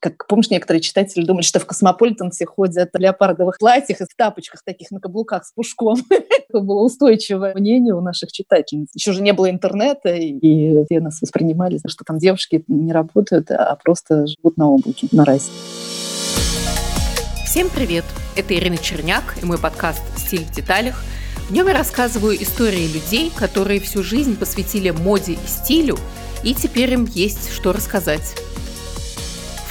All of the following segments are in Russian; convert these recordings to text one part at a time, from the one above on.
Как, помнишь, некоторые читатели думали, что в Космополитен все ходят в леопардовых платьях и в тапочках таких на каблуках с пушком. Это было устойчивое мнение у наших читательниц. Еще же не было интернета, и все нас воспринимали, что там девушки не работают, а просто живут на облаке, на расе. Всем привет! Это Ирина Черняк и мой подкаст «Стиль в деталях». В нем я рассказываю истории людей, которые всю жизнь посвятили моде и стилю, и теперь им есть что рассказать.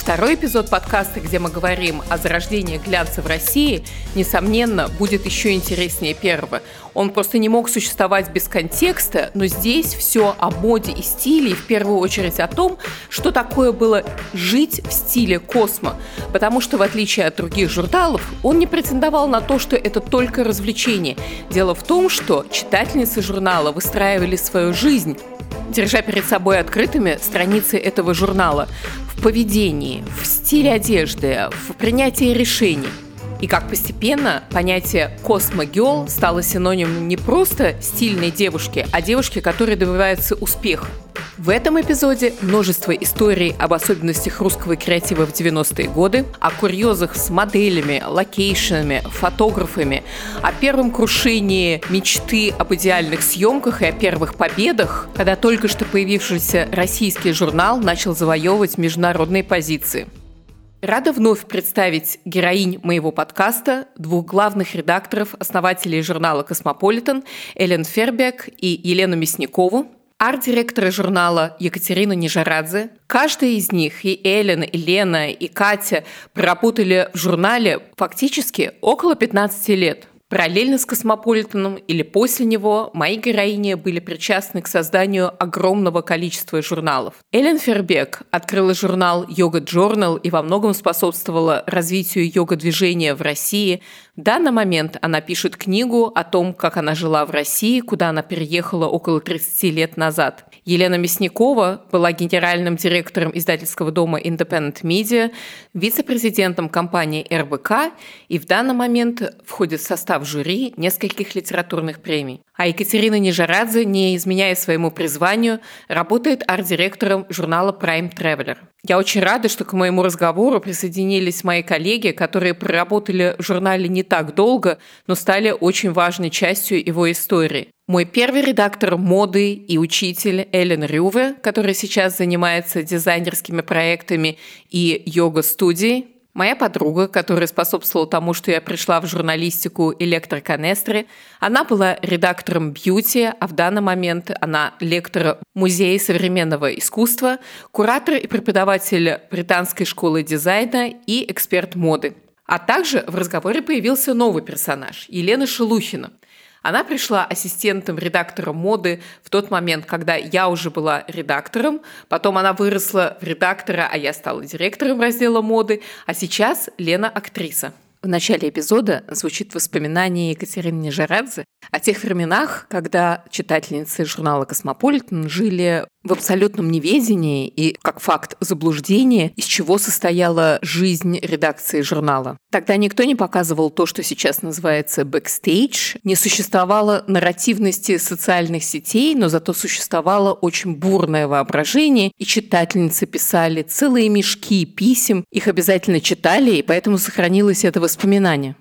Второй эпизод подкаста, где мы говорим о зарождении глянца в России, несомненно, будет еще интереснее первого. Он просто не мог существовать без контекста, но здесь все о моде и стиле, и в первую очередь о том, что такое было жить в стиле космо. Потому что, в отличие от других журналов, он не претендовал на то, что это только развлечение. Дело в том, что читательницы журнала выстраивали свою жизнь держа перед собой открытыми страницы этого журнала в поведении, в стиле одежды, в принятии решений. И как постепенно понятие «Cosmo girl» стало синонимом не просто стильной девушки, а девушки, которые добиваются успеха. В этом эпизоде множество историй об особенностях русского креатива в 90-е годы, о курьезах с моделями, локейшенами, фотографами, о первом крушении мечты об идеальных съемках и о первых победах, когда только что появившийся российский журнал начал завоевывать международные позиции. Рада вновь представить героинь моего подкаста, двух главных редакторов, основателей журнала «Космополитен» Элен Фербек и Елену Мясникову, арт-директора журнала Екатерина Нижарадзе. Каждая из них, и Эллен, и Лена, и Катя, проработали в журнале фактически около 15 лет – Параллельно с «Космополитеном» или после него мои героини были причастны к созданию огромного количества журналов. Эллен Фербек открыла журнал «Yoga Journal и во многом способствовала развитию йога-движения в России. В данный момент она пишет книгу о том, как она жила в России, куда она переехала около 30 лет назад. Елена Мясникова была генеральным директором издательского дома Independent Media, вице-президентом компании РБК и в данный момент входит в состав жюри нескольких литературных премий. А Екатерина Нижарадзе, не изменяя своему призванию, работает арт-директором журнала Prime Traveler. Я очень рада, что к моему разговору присоединились мои коллеги, которые проработали в журнале не так долго, но стали очень важной частью его истории. Мой первый редактор моды и учитель Эллен Рюве, который сейчас занимается дизайнерскими проектами и йога-студией. Моя подруга, которая способствовала тому, что я пришла в журналистику электроканестры, она была редактором бьюти, а в данный момент она лектор Музея современного искусства, куратор и преподаватель Британской школы дизайна и эксперт моды. А также в разговоре появился новый персонаж – Елена Шелухина – она пришла ассистентом редактора моды в тот момент, когда я уже была редактором. Потом она выросла в редактора, а я стала директором раздела моды. А сейчас Лена актриса. В начале эпизода звучит воспоминание Екатерины Нижарадзе о тех временах, когда читательницы журнала «Космополитен» жили в абсолютном неведении и, как факт, заблуждения, из чего состояла жизнь редакции журнала. Тогда никто не показывал то, что сейчас называется бэкстейдж, не существовало нарративности социальных сетей, но зато существовало очень бурное воображение, и читательницы писали целые мешки писем, их обязательно читали, и поэтому сохранилось это воспоминание.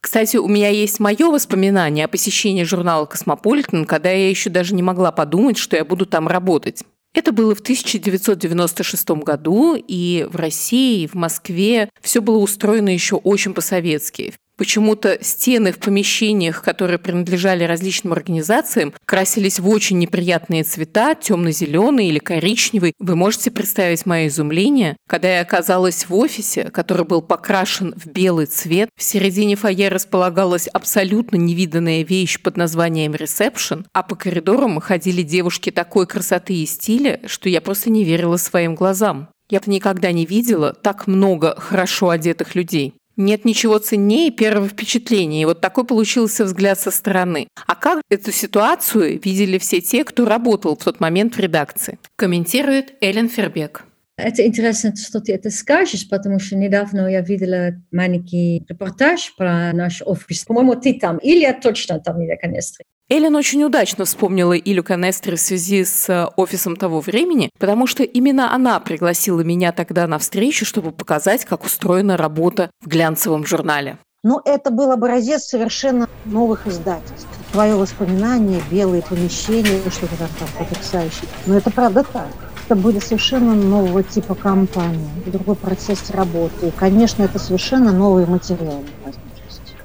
Кстати, у меня есть мое воспоминание о посещении журнала «Космополитен», когда я еще даже не могла подумать, что я буду там работать. Это было в 1996 году, и в России, и в Москве все было устроено еще очень по-советски. Почему-то стены в помещениях, которые принадлежали различным организациям, красились в очень неприятные цвета, темно-зеленый или коричневый. Вы можете представить мое изумление, когда я оказалась в офисе, который был покрашен в белый цвет. В середине фойе располагалась абсолютно невиданная вещь под названием «ресепшн», а по коридорам ходили девушки такой красоты и стиля, что я просто не верила своим глазам. Я никогда не видела так много хорошо одетых людей. Нет ничего ценнее первого впечатления. И вот такой получился взгляд со стороны. А как эту ситуацию видели все те, кто работал в тот момент в редакции? Комментирует Эллен Фербек. Это интересно, что ты это скажешь, потому что недавно я видела маленький репортаж про наш офис. По-моему, ты там. Или я точно там, Илья Канестри. Эллен очень удачно вспомнила Илю Канестри в связи с э, офисом того времени, потому что именно она пригласила меня тогда на встречу, чтобы показать, как устроена работа в глянцевом журнале. Ну, это был образец совершенно новых издательств. Твое воспоминание, белые помещения, что-то там, там потрясающее. Но это правда так. Это были совершенно нового типа компании, другой процесс работы. И, конечно, это совершенно новые материалы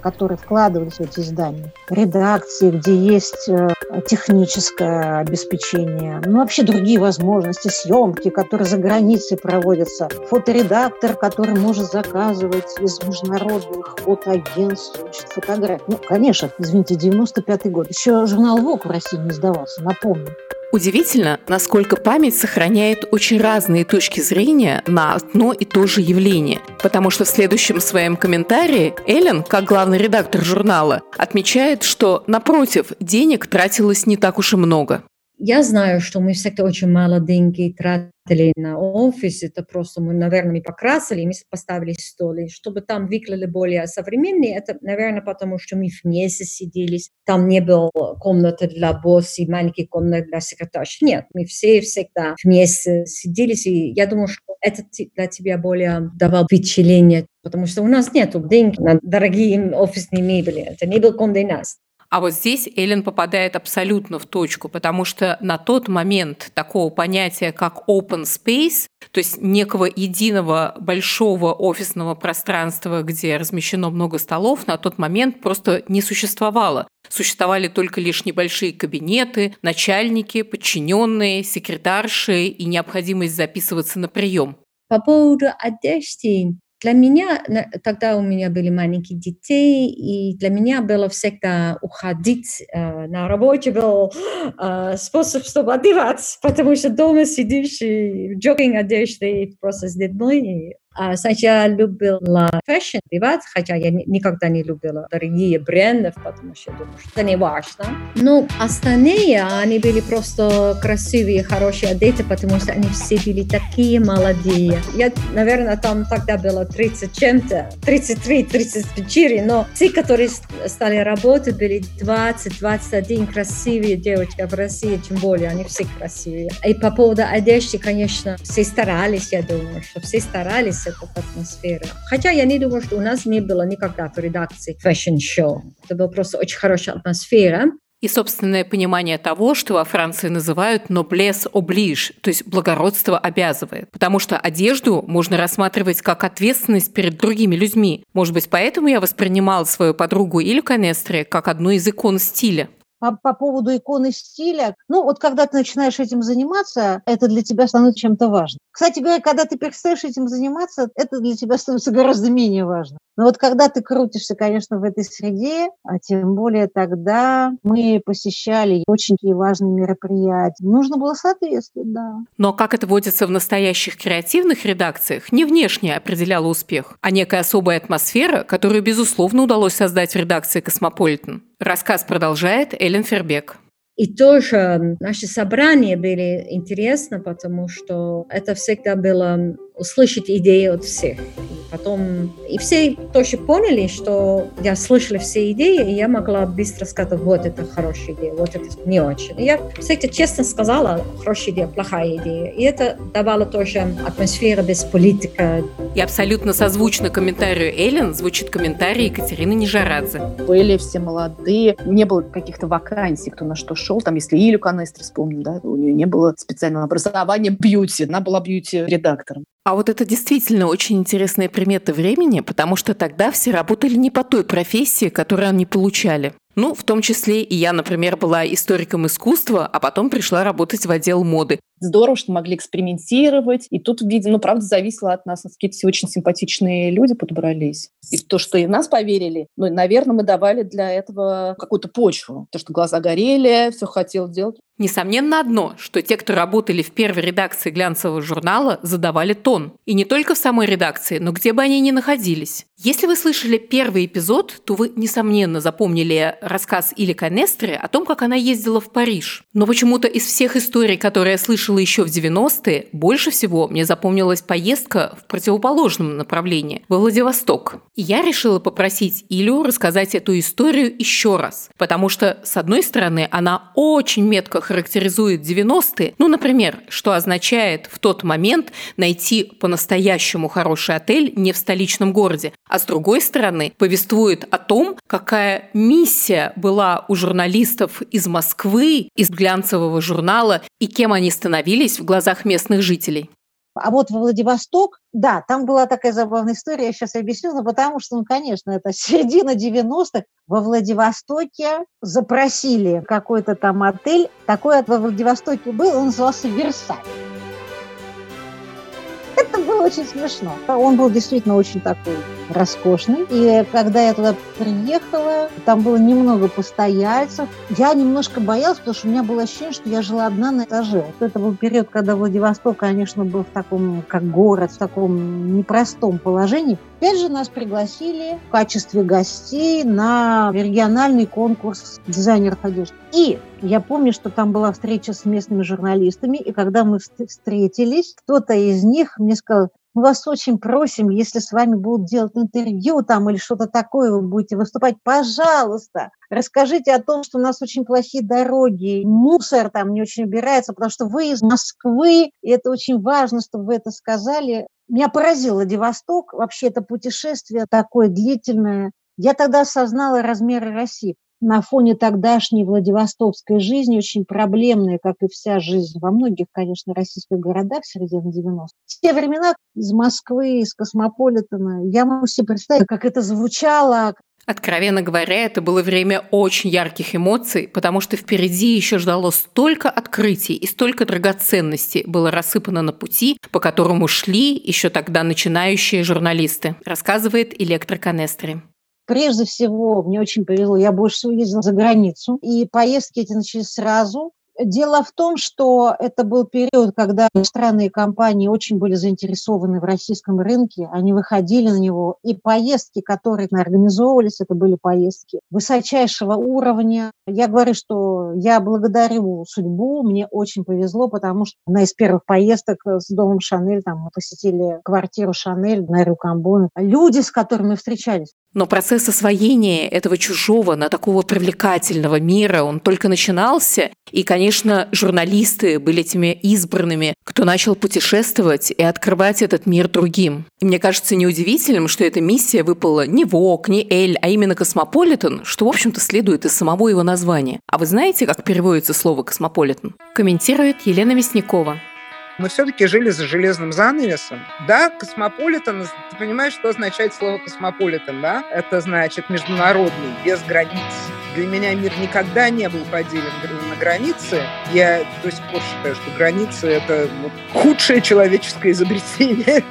которые вкладывались в эти издания. Редакции, где есть э, техническое обеспечение, ну, вообще другие возможности, съемки, которые за границей проводятся, фоторедактор, который может заказывать из международных фотоагентств фотографии. Ну, конечно, извините, 95-й год. Еще журнал «Вок» в России не издавался, напомню. Удивительно, насколько память сохраняет очень разные точки зрения на одно и то же явление. Потому что в следующем своем комментарии Эллен, как главный редактор журнала, отмечает, что, напротив, денег тратилось не так уж и много. Я знаю, что мы всегда очень мало деньги тратили на офис. Это просто мы, наверное, мы покрасили, мы поставили стол. И чтобы там выглядели более современные, это, наверное, потому что мы вместе сидели. Там не было комнаты для босса и маленькие комнаты для секретарш. Нет, мы все всегда вместе сидели. И я думаю, что это для тебя более давал впечатление, потому что у нас нет денег на дорогие офисные мебели. Это не был Конде. А вот здесь Эллен попадает абсолютно в точку, потому что на тот момент такого понятия, как open space, то есть некого единого большого офисного пространства, где размещено много столов, на тот момент просто не существовало. Существовали только лишь небольшие кабинеты, начальники, подчиненные, секретарши и необходимость записываться на прием. По поводу одежды, для меня, тогда у меня были маленькие детей, и для меня было всегда уходить э, на работе был э, способ, чтобы одеваться, потому что дома сидишь и в jogging одежде просто с детьми, а сначала любила fashion, одевать, хотя я никогда не любила дорогие бренды, потому что я думаю, что это не важно. Но остальные, они были просто красивые, хорошие одеты, потому что они все были такие молодые. Я, наверное, там тогда было 30 чем-то, 33, 34, но те, которые стали работать, были 20, 21 красивые девочки в России, тем более, они все красивые. И по поводу одежды, конечно, все старались, я думаю, что все старались, эта атмосфера. Хотя я не думаю, что у нас не было никогда в редакции fashion show. Это была просто очень хорошая атмосфера. И собственное понимание того, что во Франции называют «noblesse oblige», то есть благородство обязывает. Потому что одежду можно рассматривать как ответственность перед другими людьми. Может быть, поэтому я воспринимал свою подругу Илю Канестре как одну из икон стиля по, по поводу иконы стиля. Ну, вот когда ты начинаешь этим заниматься, это для тебя становится чем-то важным. Кстати говоря, когда ты перестаешь этим заниматься, это для тебя становится гораздо менее важно. Но вот когда ты крутишься, конечно, в этой среде, а тем более тогда мы посещали очень важные мероприятия, нужно было соответствовать, да. Но как это водится в настоящих креативных редакциях, не внешне определяла успех, а некая особая атмосфера, которую, безусловно, удалось создать в редакции «Космополитен». Рассказ продолжает Эллен Фербек. И тоже наши собрания были интересны, потому что это всегда было услышать идеи от всех. Потом и все тоже поняли, что я слышала все идеи, и я могла быстро сказать, вот это хорошая идея, вот это не очень. И я всегда честно сказала, хорошая идея, плохая идея. И это давало тоже атмосферу без политика. И абсолютно созвучно комментарию Эллен звучит комментарий Екатерины Нижарадзе. Были все молодые, не было каких-то вакансий, кто на что шел. Там, если Илю Канестри вспомним, да, у нее не было специального образования бьюти, она была бьюти-редактором. А вот это действительно очень интересные приметы времени, потому что тогда все работали не по той профессии, которую они получали. Ну, в том числе и я, например, была историком искусства, а потом пришла работать в отдел моды. Здорово, что могли экспериментировать. И тут, видимо, ну, правда, зависело от нас. Какие-то все очень симпатичные люди подобрались. И то, что и в нас поверили, ну, наверное, мы давали для этого какую-то почву. То, что глаза горели, все хотел делать. Несомненно одно, что те, кто работали в первой редакции глянцевого журнала, задавали тон. И не только в самой редакции, но где бы они ни находились. Если вы слышали первый эпизод, то вы, несомненно, запомнили рассказ Или Канестры о том, как она ездила в Париж. Но почему-то из всех историй, которые я слышала еще в 90-е, больше всего мне запомнилась поездка в противоположном направлении, во Владивосток. И я решила попросить Илю рассказать эту историю еще раз, потому что, с одной стороны, она очень метко характеризует 90-е, ну, например, что означает в тот момент найти по-настоящему хороший отель не в столичном городе, а с другой стороны, повествует о том, какая миссия была у журналистов из Москвы, из глянцевого журнала, и кем они становились в глазах местных жителей. А вот во Владивосток, да, там была такая забавная история, я сейчас объясню, но потому что, ну, конечно, это середина 90-х. Во Владивостоке запросили какой-то там отель. Такой во Владивостоке был, он назывался «Версаль». Это было очень смешно. Он был действительно очень такой роскошный. И когда я туда приехала, там было немного постояльцев. Я немножко боялась, потому что у меня было ощущение, что я жила одна на этаже. Вот это был период, когда Владивосток, конечно, был в таком, как город, в таком непростом положении. Опять же, нас пригласили в качестве гостей на региональный конкурс дизайнеров одежды. И я помню, что там была встреча с местными журналистами, и когда мы встретились, кто-то из них мне сказал, мы вас очень просим, если с вами будут делать интервью там или что-то такое, вы будете выступать, пожалуйста, расскажите о том, что у нас очень плохие дороги, мусор там не очень убирается, потому что вы из Москвы, и это очень важно, чтобы вы это сказали. Меня поразил Владивосток, вообще это путешествие такое длительное. Я тогда осознала размеры России на фоне тогдашней Владивостокской жизни, очень проблемной, как и вся жизнь во многих, конечно, российских городах середины 90-х. В те времена из Москвы, из Космополитена, я могу себе представить, как это звучало, Откровенно говоря, это было время очень ярких эмоций, потому что впереди еще ждало столько открытий и столько драгоценностей было рассыпано на пути, по которому шли еще тогда начинающие журналисты, рассказывает Электроканестри. Прежде всего, мне очень повезло, я больше всего ездила за границу, и поездки эти начались сразу. Дело в том, что это был период, когда иностранные компании очень были заинтересованы в российском рынке, они выходили на него, и поездки, которые организовывались, это были поездки высочайшего уровня. Я говорю, что я благодарю судьбу, мне очень повезло, потому что одна из первых поездок с домом Шанель, там мы посетили квартиру Шанель на рю Камбон. Люди, с которыми встречались, но процесс освоения этого чужого, на такого привлекательного мира, он только начинался. И, конечно, журналисты были теми избранными, кто начал путешествовать и открывать этот мир другим. И мне кажется неудивительным, что эта миссия выпала не Vogue, не Elle, а именно Космополитен, что, в общем-то, следует из самого его названия. А вы знаете, как переводится слово «Cosmopolitan»? Комментирует Елена Мясникова. Мы все-таки жили за железным занавесом. Да, космополитен, ты понимаешь, что означает слово космополитен, да? Это значит международный, без границ. Для меня мир никогда не был поделен на границы. Я до сих пор считаю, что границы – это вот худшее человеческое изобретение,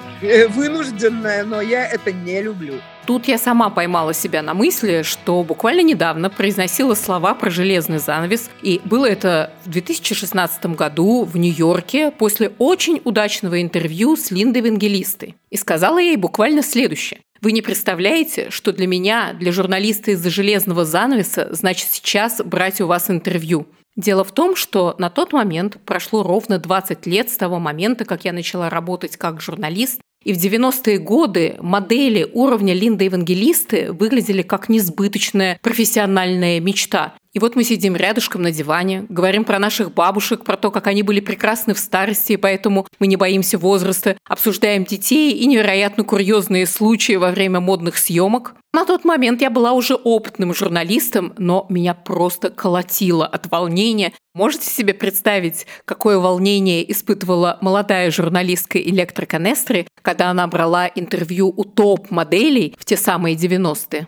вынужденное, но я это не люблю. Тут я сама поймала себя на мысли, что буквально недавно произносила слова про железный занавес. И было это в 2016 году в Нью-Йорке после очень удачного интервью с Линдой Вангелистой. И сказала ей буквально следующее. Вы не представляете, что для меня, для журналиста из-за железного занавеса, значит сейчас брать у вас интервью. Дело в том, что на тот момент прошло ровно 20 лет с того момента, как я начала работать как журналист, и в 90-е годы модели уровня Линда Евангелисты выглядели как несбыточная профессиональная мечта. И вот мы сидим рядышком на диване, говорим про наших бабушек, про то, как они были прекрасны в старости, и поэтому мы не боимся возраста, обсуждаем детей и невероятно курьезные случаи во время модных съемок. На тот момент я была уже опытным журналистом, но меня просто колотило от волнения. Можете себе представить, какое волнение испытывала молодая журналистка Электроканестры, когда она брала интервью у топ-моделей в те самые 90-е?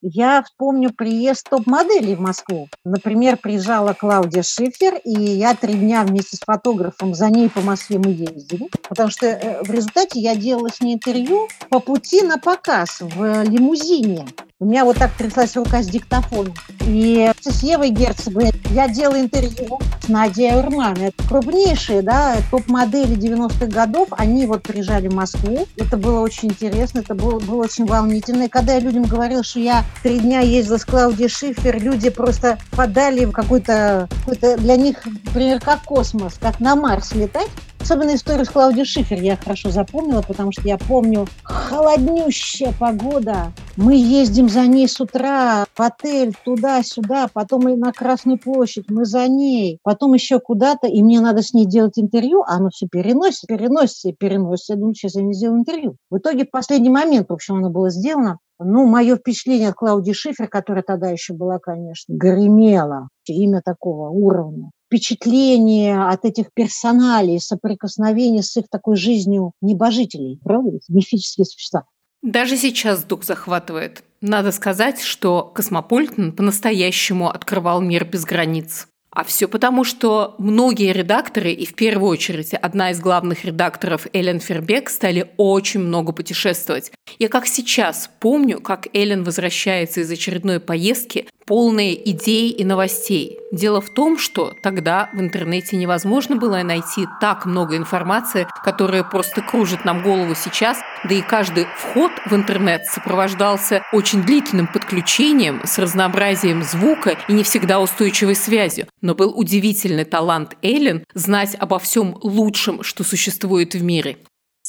Я вспомню приезд топ-моделей в Москву. Например, приезжала Клаудия Шифер, и я три дня вместе с фотографом за ней по Москве мы ездили, потому что э, в результате я делала с ней интервью по пути на показ в лимузине. У меня вот так тряслась рука с диктофоном. И с Евой Герцеговой я делала интервью с Надей Урман. Это крупнейшие, да, топ-модели 90-х годов. Они вот приезжали в Москву. Это было очень интересно, это было, было очень волнительно. И когда я людям говорила, что я три дня ездила с Клаудией Шифер, люди просто подали в какой-то, какой-то для них, например, как космос, как на Марс летать. Особенно историю с Клаудией Шифер я хорошо запомнила, потому что я помню холоднющая погода. Мы ездим за ней с утра в отель, туда-сюда, потом и на Красную площадь, мы за ней, потом еще куда-то, и мне надо с ней делать интервью, а оно все переносится, переносится и переносится. Я думаю, сейчас я не сделаю интервью. В итоге в последний момент, в общем, оно было сделано. Ну, мое впечатление от Клаудии Шифер, которая тогда еще была, конечно, гремела. Имя такого уровня впечатление от этих персоналей, соприкосновения с их такой жизнью небожителей, правда? Мифические существа. Даже сейчас дух захватывает. Надо сказать, что Космополитен по-настоящему открывал мир без границ. А все потому, что многие редакторы, и в первую очередь одна из главных редакторов Эллен Фербек, стали очень много путешествовать. Я как сейчас помню, как Эллен возвращается из очередной поездки, полные идей и новостей. Дело в том, что тогда в интернете невозможно было найти так много информации, которая просто кружит нам голову сейчас, да и каждый вход в интернет сопровождался очень длительным подключением с разнообразием звука и не всегда устойчивой связью. Но был удивительный талант Эллен знать обо всем лучшем, что существует в мире.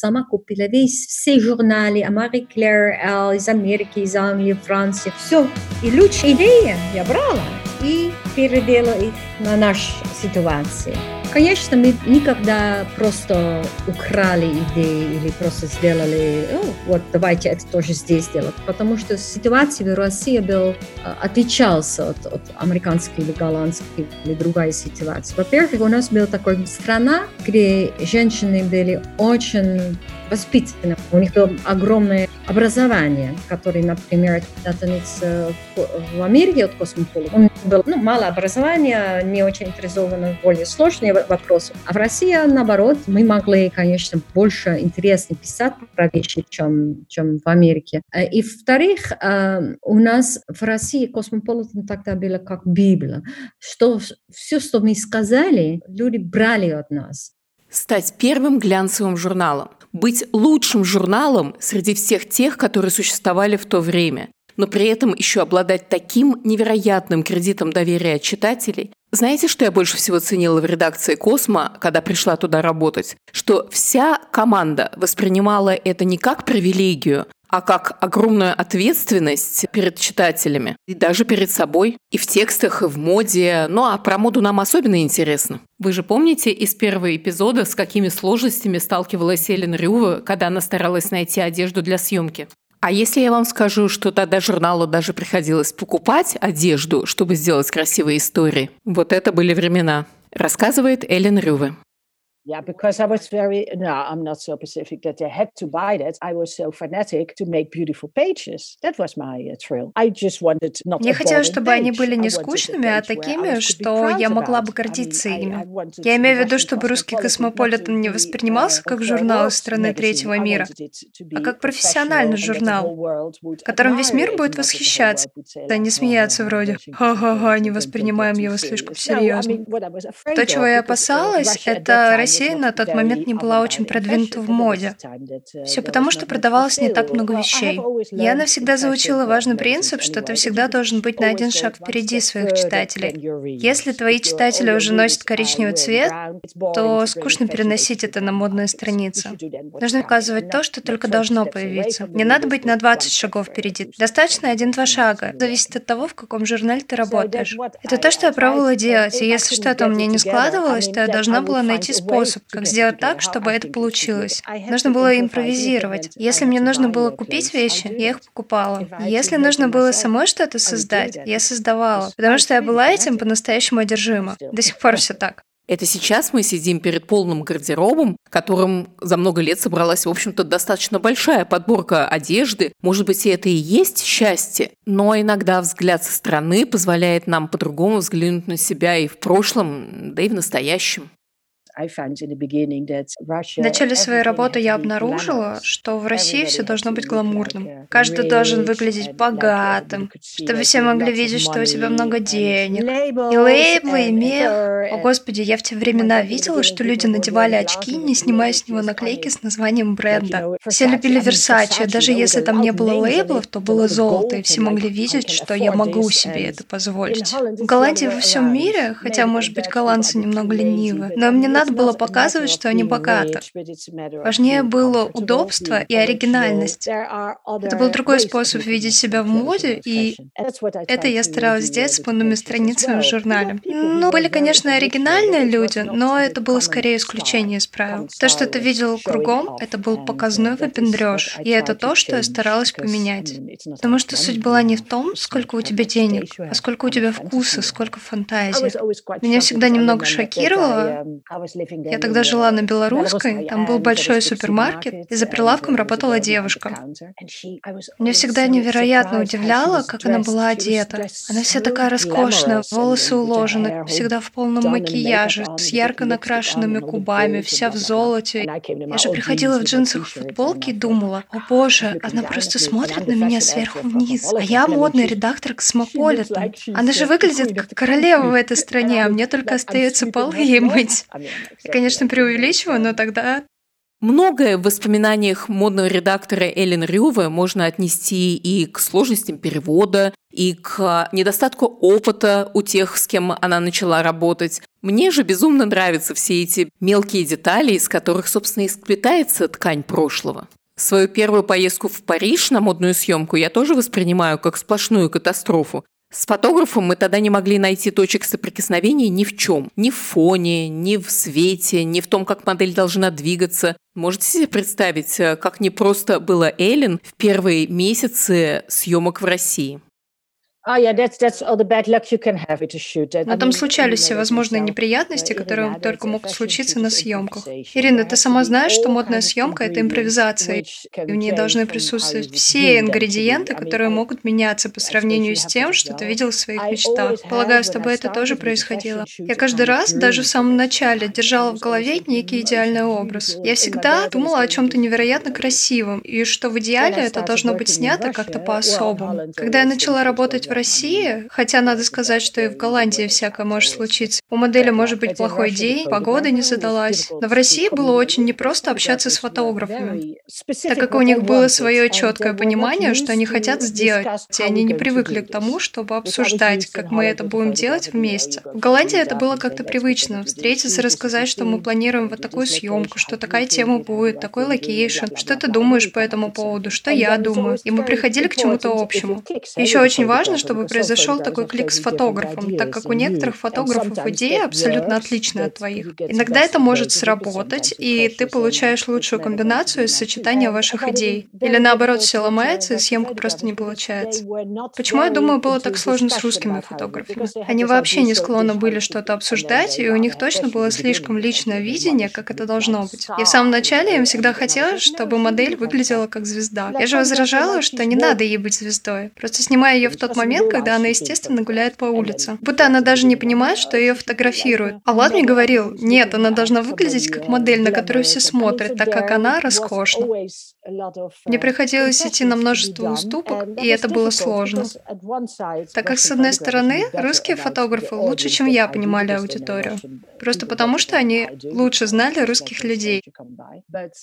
Сама купила весь, все журналы, Мари Клэр, из Америки, из Англии, Франции, все. И лучшие идеи я брала и передала их на нашу ситуацию. Конечно, мы никогда просто украли идеи или просто сделали, вот давайте это тоже здесь сделать, потому что ситуация в России был, отличался от, от американской или голландской или другой ситуации. Во-первых, у нас была такая страна, где женщины были очень воспитаны. У них было огромное образование, которое, например, это в Америке от космопола. Он был ну, мало образования, не очень интересован в более сложные вопросы. А в России, наоборот, мы могли, конечно, больше интересно писать про вещи, чем, чем в Америке. Э, и, во-вторых, э, у нас в России космополитен тогда было как Библия. Что все, что мы сказали, люди брали от нас. Стать первым глянцевым журналом быть лучшим журналом среди всех тех, которые существовали в то время, но при этом еще обладать таким невероятным кредитом доверия читателей. Знаете, что я больше всего ценила в редакции «Космо», когда пришла туда работать? Что вся команда воспринимала это не как привилегию, а как огромную ответственность перед читателями и даже перед собой. И в текстах, и в моде. Ну а про моду нам особенно интересно. Вы же помните из первого эпизода, с какими сложностями сталкивалась Эллен Рюва, когда она старалась найти одежду для съемки? А если я вам скажу, что тогда журналу даже приходилось покупать одежду, чтобы сделать красивые истории? Вот это были времена. Рассказывает Эллен Рюве. Yeah, because I was very, no, I'm not so specific that I had to buy that. I was so fanatic to make beautiful pages. That was my uh, thrill. I just wanted not Я хотела, чтобы они были не скучными, а такими, что я могла бы гордиться ими. Я имею в виду, чтобы русский космополитен не воспринимался как журнал из страны третьего мира, а как профессиональный журнал, которым весь мир будет восхищаться, а не смеяться вроде «Ха-ха-ха, не воспринимаем его слишком серьезно». То, чего я опасалась, это Россия Россия на тот момент не была очень продвинута в моде. Все потому, что продавалось не так много вещей. Я навсегда заучила важный принцип, что ты всегда должен быть на один шаг впереди своих читателей. Если твои читатели уже носят коричневый цвет, то скучно переносить это на модные страницы. Нужно показывать то, что только должно появиться. Не надо быть на 20 шагов впереди. Достаточно один-два шага. Зависит от того, в каком журнале ты работаешь. Это то, что я пробовала делать, и если что-то у меня не складывалось, то я должна была найти способ способ, как сделать так, чтобы это получилось. Нужно было импровизировать. Если мне нужно было купить вещи, я их покупала. Если нужно было самой что-то создать, я создавала. Потому что я была этим по-настоящему одержима. До сих пор все так. Это сейчас мы сидим перед полным гардеробом, которым за много лет собралась, в общем-то, достаточно большая подборка одежды. Может быть, и это и есть счастье, но иногда взгляд со стороны позволяет нам по-другому взглянуть на себя и в прошлом, да и в настоящем. В начале своей работы я обнаружила, что в России все должно быть гламурным. Каждый должен выглядеть богатым, чтобы все могли видеть, что у тебя много денег. И лейблы, и мех. О, Господи, я в те времена видела, что люди надевали очки, не снимая с него наклейки с названием бренда. Все любили Versace, даже если там не было лейблов, то было золото, и все могли видеть, что я могу себе это позволить. В Голландии во всем мире, хотя, может быть, голландцы немного ленивы, но мне надо было показывать, что они богаты. Важнее было удобство и оригинальность. Это был другой способ видеть себя в моде, и это я старалась сделать с полными страницами в журнале. Ну, были, конечно, оригинальные люди, но это было скорее исключение из правил. То, что ты видел кругом, это был показной выпендреж, и это то, что я старалась поменять. Потому что суть была не в том, сколько у тебя денег, а сколько у тебя вкуса, сколько фантазии. Меня всегда немного шокировало. Я тогда жила на Белорусской, там был большой супермаркет, и за прилавком работала девушка. Меня всегда невероятно удивляло, как она была одета. Она вся такая роскошная, волосы уложены, всегда в полном макияже, с ярко накрашенными губами, вся в золоте. Я же приходила в джинсах и футболке и думала, о боже, она просто смотрит на меня сверху вниз, а я модный редактор Космополитен. Она же выглядит как королева в этой стране, а мне только остается полы ей мыть. Я, конечно, преувеличиваю, но тогда Многое в воспоминаниях модного редактора Эллен Рюве можно отнести и к сложностям перевода, и к недостатку опыта у тех, с кем она начала работать. Мне же безумно нравятся все эти мелкие детали, из которых, собственно, и сплетается ткань прошлого. Свою первую поездку в Париж на модную съемку я тоже воспринимаю как сплошную катастрофу. С фотографом мы тогда не могли найти точек соприкосновения ни в чем. Ни в фоне, ни в свете, ни в том, как модель должна двигаться. Можете себе представить, э, как непросто было Эллен в первые месяцы съемок в России? Но там случались всевозможные неприятности, которые только могут случиться на съемках. Ирина, ты сама знаешь, что модная съемка — это импровизация, и в ней должны присутствовать все ингредиенты, которые могут меняться по сравнению с тем, что ты видел в своих мечтах. Полагаю, с тобой это тоже происходило. Я каждый раз, даже в самом начале, держала в голове некий идеальный образ. Я всегда думала о чем-то невероятно красивом, и что в идеале это должно быть снято как-то по-особому. Когда я начала работать в России, хотя надо сказать, что и в Голландии всякое может случиться. У модели может быть плохой день, погода не задалась. Но в России было очень непросто общаться с фотографами, так как у них было свое четкое понимание, что они хотят сделать, и они не привыкли к тому, чтобы обсуждать, как мы это будем делать вместе. В Голландии это было как-то привычно. Встретиться, рассказать, что мы планируем вот такую съемку, что такая тема будет, такой location, что ты думаешь по этому поводу, что я думаю. И мы приходили к чему-то общему. Еще очень важно, чтобы произошел такой клик с фотографом, так как у некоторых фотографов идеи абсолютно отличные от твоих. Иногда это может сработать, и ты получаешь лучшую комбинацию из сочетания ваших идей. Или наоборот, все ломается, и съемка просто не получается. Почему, я думаю, было так сложно с русскими фотографами? Они вообще не склонны были что-то обсуждать, и у них точно было слишком личное видение, как это должно быть. И в самом начале им всегда хотелось, чтобы модель выглядела как звезда. Я же возражала, что не надо ей быть звездой. Просто снимая ее в тот момент, момент, когда она, естественно, гуляет по улице. Будто она даже не понимает, что ее фотографируют. А Влад мне говорил, нет, она должна выглядеть как модель, на которую все смотрят, так как она роскошна. Мне приходилось идти на множество уступок, и это было сложно. Так как, с одной стороны, русские фотографы лучше, чем я, понимали аудиторию. Просто потому, что они лучше знали русских людей.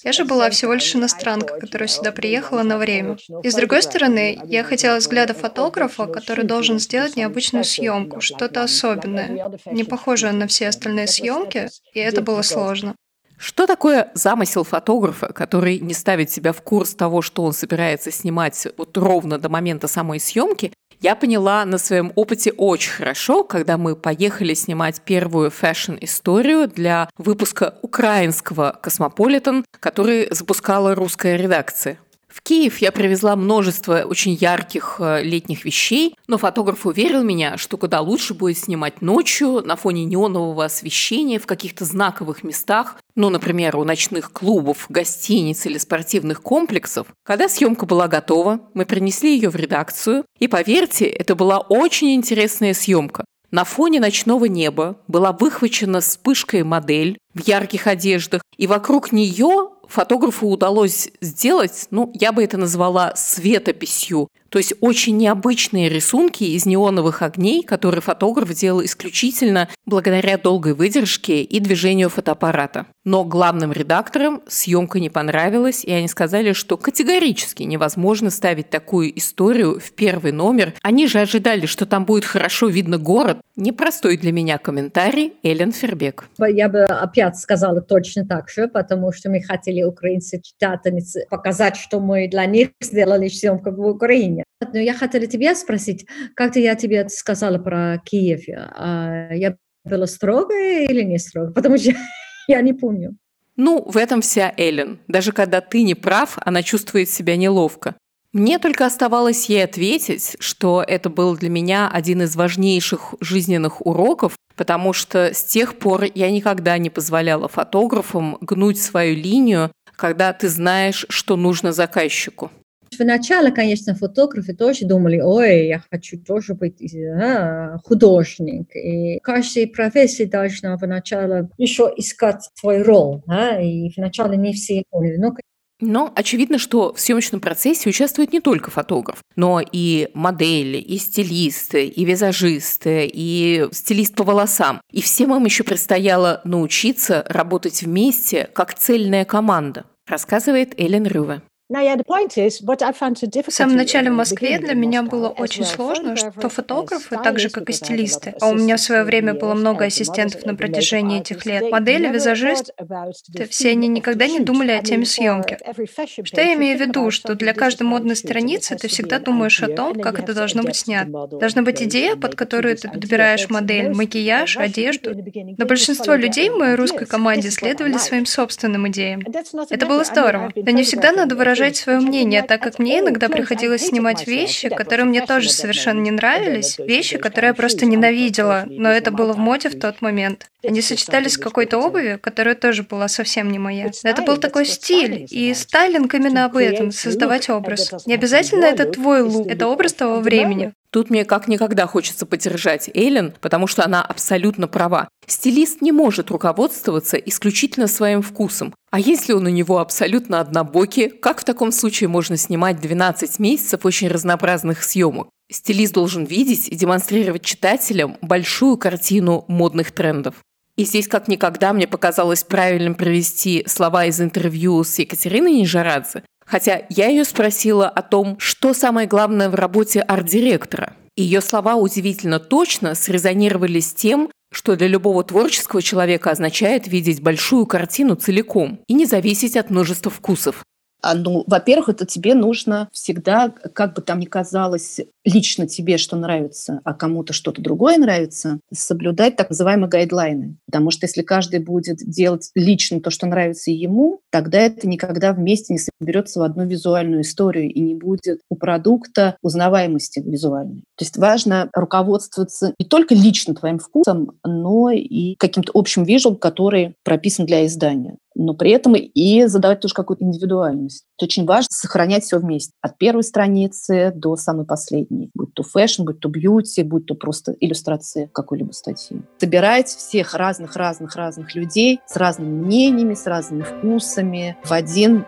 Я же была всего лишь иностранка, которая сюда приехала на время. И с другой стороны, я хотела взгляда фотографа, который должен сделать необычную съемку, что-то особенное, не похожее на все остальные съемки, и это было сложно. Что такое замысел фотографа, который не ставит себя в курс того, что он собирается снимать вот ровно до момента самой съемки, я поняла на своем опыте очень хорошо, когда мы поехали снимать первую fashion -историю для выпуска украинского «Cosmopolitan», который запускала русская редакция. В Киев я привезла множество очень ярких э, летних вещей, но фотограф уверил меня, что куда лучше будет снимать ночью на фоне неонового освещения в каких-то знаковых местах, ну, например, у ночных клубов, гостиниц или спортивных комплексов. Когда съемка была готова, мы принесли ее в редакцию, и поверьте, это была очень интересная съемка. На фоне ночного неба была выхвачена вспышкой модель, в ярких одеждах. И вокруг нее фотографу удалось сделать, ну, я бы это назвала светописью. То есть очень необычные рисунки из неоновых огней, которые фотограф делал исключительно благодаря долгой выдержке и движению фотоаппарата. Но главным редакторам съемка не понравилась, и они сказали, что категорически невозможно ставить такую историю в первый номер. Они же ожидали, что там будет хорошо видно город. Непростой для меня комментарий Эллен Фербек. Я бы опять сказала точно так же, потому что мы хотели украинцы читательницы показать, что мы для них сделали съемку в Украине. Но я хотела тебя спросить, как-то я тебе сказала про Киев. А я была строгая или не строгая? Потому что я не помню. Ну, в этом вся Эллен. Даже когда ты не прав, она чувствует себя неловко. Мне только оставалось ей ответить, что это был для меня один из важнейших жизненных уроков, потому что с тех пор я никогда не позволяла фотографам гнуть свою линию, когда ты знаешь, что нужно заказчику. Вначале, конечно, фотографы тоже думали, ой, я хочу тоже быть а, художник. И каждая профессия должна вначале еще искать свой роль. А, и вначале не все поняли. Но но очевидно, что в съемочном процессе участвует не только фотограф, но и модели, и стилисты, и визажисты, и стилист по волосам. И всем им еще предстояло научиться работать вместе как цельная команда, рассказывает Эллен Рюве. В самом начале в Москве для меня было очень сложно, что фотографы, так же как и стилисты, а у меня в свое время было много ассистентов на протяжении этих лет, модели, визажисты, все они никогда не думали о теме съемки. Что я имею в виду, что для каждой модной страницы ты всегда думаешь о том, как это должно быть снято. Должна быть идея, под которую ты подбираешь модель, макияж, одежду. Но большинство людей в моей русской команде следовали своим собственным идеям. Это было здорово. Но не всегда надо выражать выражать свое мнение, так как мне иногда приходилось снимать вещи, которые мне тоже совершенно не нравились, вещи, которые я просто ненавидела, но это было в моде в тот момент. Они сочетались с какой-то обувью, которая тоже была совсем не моя. Это был такой стиль, и стайлинг именно об этом, создавать образ. Не обязательно это твой лук, это образ того времени. Тут мне как никогда хочется поддержать Эллен, потому что она абсолютно права. Стилист не может руководствоваться исключительно своим вкусом. А если он у него абсолютно однобокий, как в таком случае можно снимать 12 месяцев очень разнообразных съемок? Стилист должен видеть и демонстрировать читателям большую картину модных трендов. И здесь как никогда мне показалось правильным провести слова из интервью с Екатериной Нижарадзе, Хотя я ее спросила о том, что самое главное в работе арт-директора. Ее слова удивительно точно срезонировали с тем, что для любого творческого человека означает видеть большую картину целиком и не зависеть от множества вкусов. А, ну, во-первых, это тебе нужно всегда, как бы там ни казалось, лично тебе что нравится, а кому-то что-то другое нравится, соблюдать так называемые гайдлайны. Потому что если каждый будет делать лично то, что нравится ему, тогда это никогда вместе не соберется в одну визуальную историю и не будет у продукта узнаваемости визуальной. То есть важно руководствоваться не только лично твоим вкусом, но и каким-то общим визуалом, который прописан для издания но при этом и задавать тоже какую-то индивидуальность. Очень важно сохранять все вместе. От первой страницы до самой последней. Будь то fashion, будь то beauty, будь то просто иллюстрация какой-либо статьи. Собирать всех разных-разных-разных людей с разными мнениями, с разными вкусами в один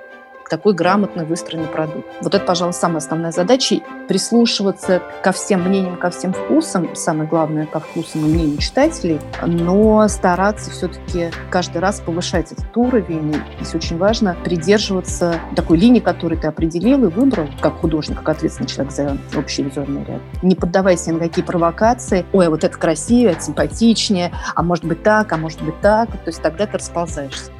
такой грамотно выстроенный продукт. Вот это, пожалуй, самая основная задача – прислушиваться ко всем мнениям, ко всем вкусам, самое главное, ко вкусам и мнению читателей, но стараться все-таки каждый раз повышать этот уровень. Здесь очень важно придерживаться такой линии, которую ты определил и выбрал, как художник, как ответственный человек за общий визуальный ряд. Не поддавайся на какие провокации. Ой, а вот это красивее, это симпатичнее, а может быть так, а может быть так. То есть тогда ты расползаешься.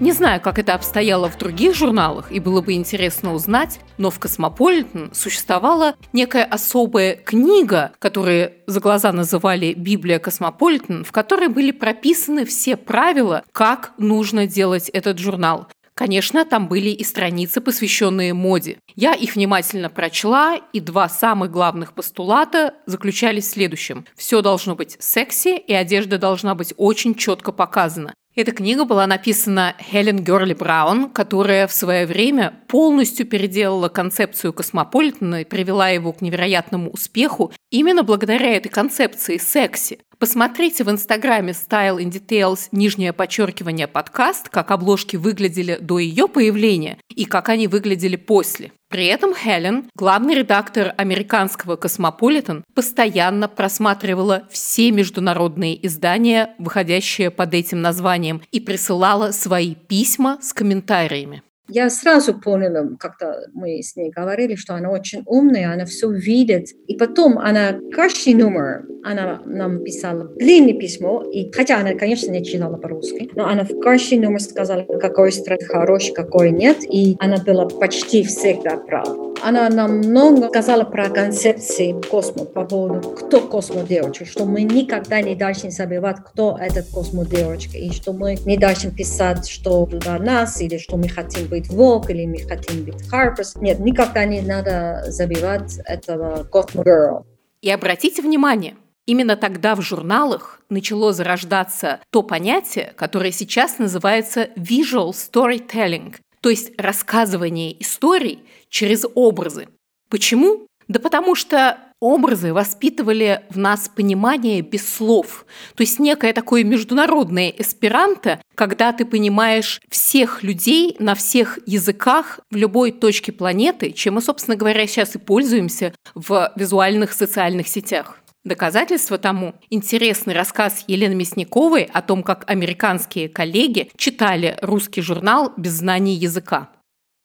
Не знаю, как это обстояло в других журналах, и было бы интересно узнать, но в «Cosmopolitan» существовала некая особая книга, которую за глаза называли «Библия Cosmopolitan», в которой были прописаны все правила, как нужно делать этот журнал. Конечно, там были и страницы, посвященные моде. Я их внимательно прочла, и два самых главных постулата заключались в следующем. Все должно быть секси, и одежда должна быть очень четко показана. Эта книга была написана Хелен Герли Браун, которая в свое время полностью переделала концепцию космополитена и привела его к невероятному успеху именно благодаря этой концепции секси. Посмотрите в инстаграме Style in Details нижнее подчеркивание подкаст, как обложки выглядели до ее появления и как они выглядели после. При этом Хелен, главный редактор американского «Cosmopolitan», постоянно просматривала все международные издания, выходящие под этим названием, и присылала свои письма с комментариями. Я сразу поняла, когда мы с ней говорили, что она очень умная, она все видит. И потом она каждый номер, она нам писала длинное письмо, и хотя она, конечно, не читала по-русски, но она в каждый номер сказала, какой страт хороший, какой нет, и она была почти всегда права. Она нам много сказала про концепции космос по поводу, кто космодевочка, что мы никогда не должны забывать, кто этот космодевочка, и что мы не должны писать, что для нас, или что мы хотим быть Vogue, или мы хотим быть Harper's. Нет, никогда не надо забивать этого космогirl. И обратите внимание, Именно тогда в журналах начало зарождаться то понятие, которое сейчас называется visual storytelling, то есть рассказывание историй через образы. Почему? Да потому что образы воспитывали в нас понимание без слов. То есть некое такое международное эсперанто, когда ты понимаешь всех людей на всех языках в любой точке планеты, чем мы, собственно говоря, сейчас и пользуемся в визуальных социальных сетях. Доказательство тому – интересный рассказ Елены Мясниковой о том, как американские коллеги читали русский журнал без знаний языка.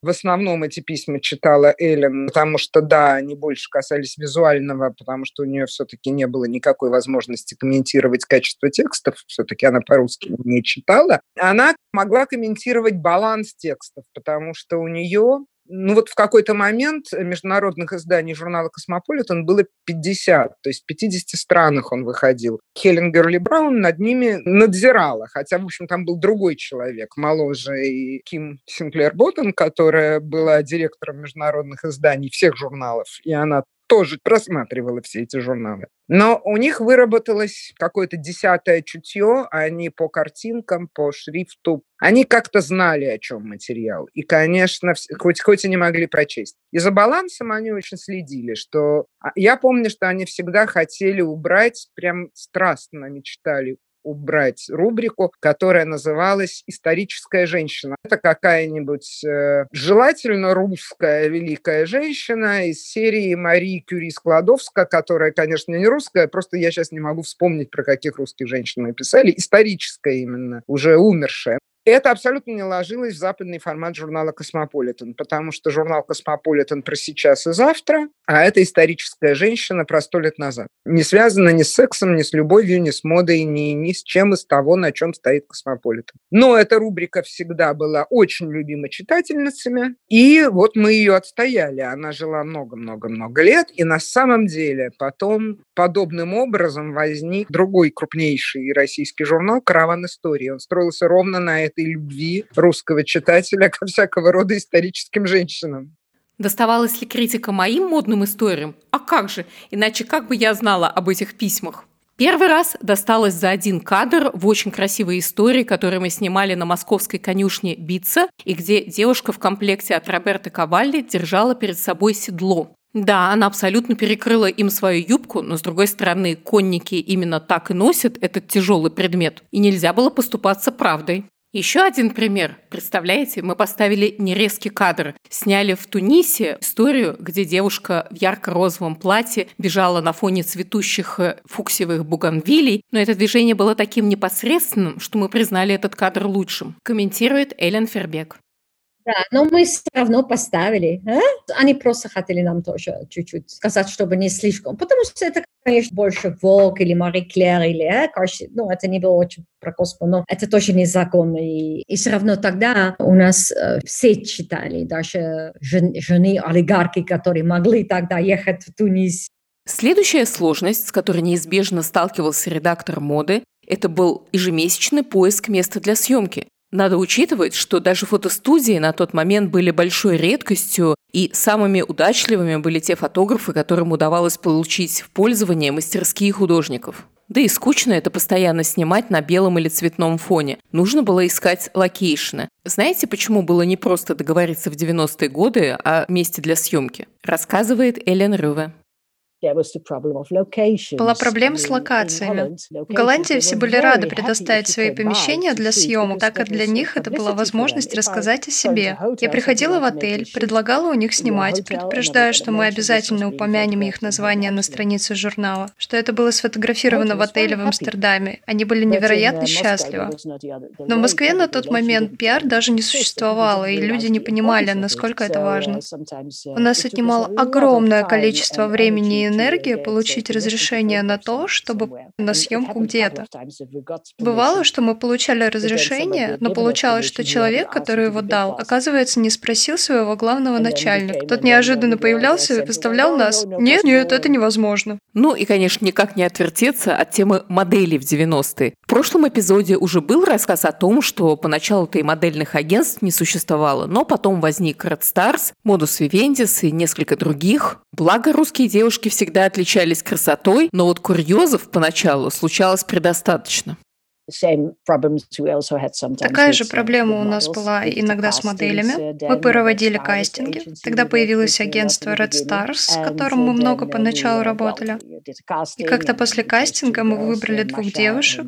В основном эти письма читала Эллен, потому что, да, они больше касались визуального, потому что у нее все-таки не было никакой возможности комментировать качество текстов, все-таки она по-русски не читала. Она могла комментировать баланс текстов, потому что у нее ну вот в какой-то момент международных изданий журнала «Cosmopolitan» было 50, то есть в 50 странах он выходил. Хелен Герли Браун над ними надзирала, хотя, в общем, там был другой человек, моложе, и Ким Синклер Боттон, которая была директором международных изданий всех журналов, и она тоже просматривала все эти журналы. Но у них выработалось какое-то десятое чутье, они по картинкам, по шрифту, они как-то знали, о чем материал. И, конечно, хоть, хоть и не могли прочесть. И за балансом они очень следили, что... А, я помню, что они всегда хотели убрать, прям страстно мечтали убрать рубрику, которая называлась «Историческая женщина». Это какая-нибудь э, желательно русская великая женщина из серии Марии Кюри Складовска, которая, конечно, не русская, просто я сейчас не могу вспомнить, про каких русских женщин мы писали. Историческая именно, уже умершая. Это абсолютно не ложилось в западный формат журнала «Космополитен», потому что журнал «Космополитен» про сейчас и завтра, а это историческая женщина про сто лет назад. Не связана ни с сексом, ни с любовью, ни с модой, ни, ни с чем из того, на чем стоит «Космополитен». Но эта рубрика всегда была очень любима читательницами, и вот мы ее отстояли. Она жила много-много-много лет, и на самом деле потом подобным образом возник другой крупнейший российский журнал «Караван истории». Он строился ровно на это этой любви русского читателя ко всякого рода историческим женщинам. Доставалась ли критика моим модным историям? А как же? Иначе как бы я знала об этих письмах? Первый раз досталось за один кадр в очень красивой истории, которую мы снимали на московской конюшне Бица, и где девушка в комплекте от Роберта Кавалли держала перед собой седло. Да, она абсолютно перекрыла им свою юбку, но, с другой стороны, конники именно так и носят этот тяжелый предмет, и нельзя было поступаться правдой. Еще один пример. Представляете, мы поставили нерезкий кадр. Сняли в Тунисе историю, где девушка в ярко-розовом платье бежала на фоне цветущих э, фуксиевых буганвилей, но это движение было таким непосредственным, что мы признали этот кадр лучшим. Комментирует Элен Фербек. Да, но мы все равно поставили. А? Они просто хотели нам тоже чуть-чуть сказать, чтобы не слишком. Потому что это, конечно, больше Vogue или Мари Клэр или, а, кажется, ну, это не было очень про космос, но это тоже незаконно. И, и все равно тогда у нас э, все читали, даже жен, жены олигархи, которые могли тогда ехать в Тунис. Следующая сложность, с которой неизбежно сталкивался редактор моды, это был ежемесячный поиск места для съемки. Надо учитывать, что даже фотостудии на тот момент были большой редкостью, и самыми удачливыми были те фотографы, которым удавалось получить в пользование мастерские художников. Да и скучно это постоянно снимать на белом или цветном фоне. Нужно было искать локейшны. Знаете, почему было не просто договориться в 90-е годы о месте для съемки? Рассказывает Эллен Рюве. Была проблема с локациями. В Голландии все были рады предоставить свои помещения для съемок, так как для них это была возможность рассказать о себе. Я приходила в отель, предлагала у них снимать, предупреждая, что мы обязательно упомянем их название на странице журнала, что это было сфотографировано в отеле в Амстердаме. Они были невероятно счастливы. Но в Москве на тот момент пиар даже не существовало, и люди не понимали, насколько это важно. У нас отнимало огромное количество времени и энергия получить разрешение на то, чтобы на съемку где-то. Бывало, что мы получали разрешение, но получалось, что человек, который его дал, оказывается, не спросил своего главного начальника. Тот неожиданно появлялся и выставлял нас. Нет, нет, это невозможно. Ну и, конечно, никак не отвертеться от темы моделей в 90-е. В прошлом эпизоде уже был рассказ о том, что поначалу-то и модельных агентств не существовало, но потом возник Red Stars, Modus Vivendis и несколько других. Благо, русские девушки всегда отличались красотой, но вот курьезов поначалу случалось предостаточно. Такая же проблема у нас была иногда с моделями. Мы проводили кастинги. Тогда появилось агентство Red Stars, с которым мы много поначалу работали. И как-то после кастинга мы выбрали двух девушек,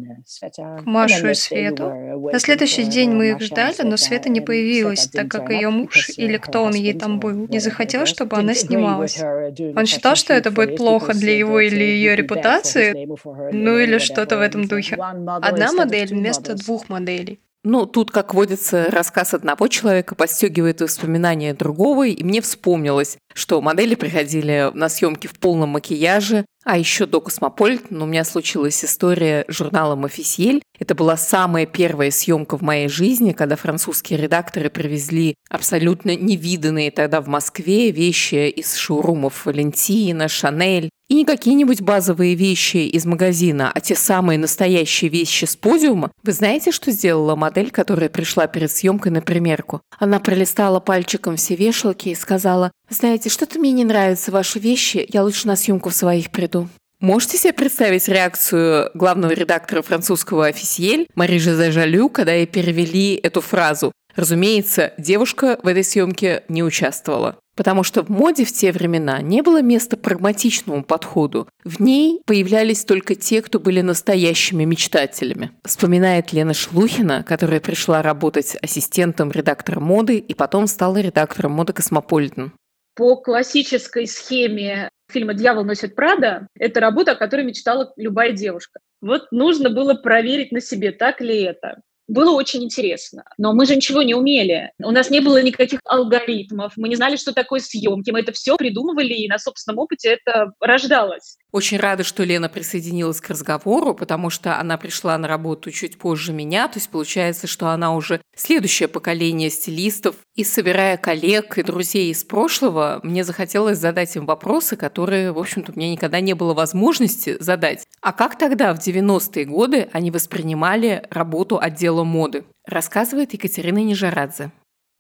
Машу и Свету. На следующий день мы их ждали, но Света не появилась, так как ее муж, или кто он ей там был, не захотел, чтобы она снималась. Он считал, что это будет плохо для его или ее репутации, ну или что-то в этом духе. Одна одна модель вместо двух моделей. Ну, тут, как водится, рассказ одного человека подстегивает воспоминания другого, и мне вспомнилось, что модели приходили на съемки в полном макияже, а еще до Космополитена у меня случилась история журнала «Мафисьель». Это была самая первая съемка в моей жизни, когда французские редакторы привезли абсолютно невиданные тогда в Москве вещи из шоурумов Валентина, Шанель. И не какие-нибудь базовые вещи из магазина, а те самые настоящие вещи с подиума. Вы знаете, что сделала модель, которая пришла перед съемкой на примерку? Она пролистала пальчиком все вешалки и сказала, «Знаете, что-то мне не нравятся ваши вещи, я лучше на съемку в своих приду». Можете себе представить реакцию главного редактора французского «Офисиель» Мари Жозе Жалю, когда ей перевели эту фразу? Разумеется, девушка в этой съемке не участвовала. Потому что в моде в те времена не было места прагматичному подходу. В ней появлялись только те, кто были настоящими мечтателями. Вспоминает Лена Шелухина, которая пришла работать ассистентом редактора моды и потом стала редактором моды «Космополитен». По классической схеме фильма «Дьявол носит Прада» это работа, о которой мечтала любая девушка. Вот нужно было проверить на себе, так ли это было очень интересно. Но мы же ничего не умели. У нас не было никаких алгоритмов, мы не знали, что такое съемки. Мы это все придумывали, и на собственном опыте это рождалось. Очень рада, что Лена присоединилась к разговору, потому что она пришла на работу чуть позже меня. То есть получается, что она уже следующее поколение стилистов. И собирая коллег и друзей из прошлого, мне захотелось задать им вопросы, которые, в общем-то, у меня никогда не было возможности задать. А как тогда, в 90-е годы, они воспринимали работу отдела моды? Рассказывает Екатерина Нижарадзе.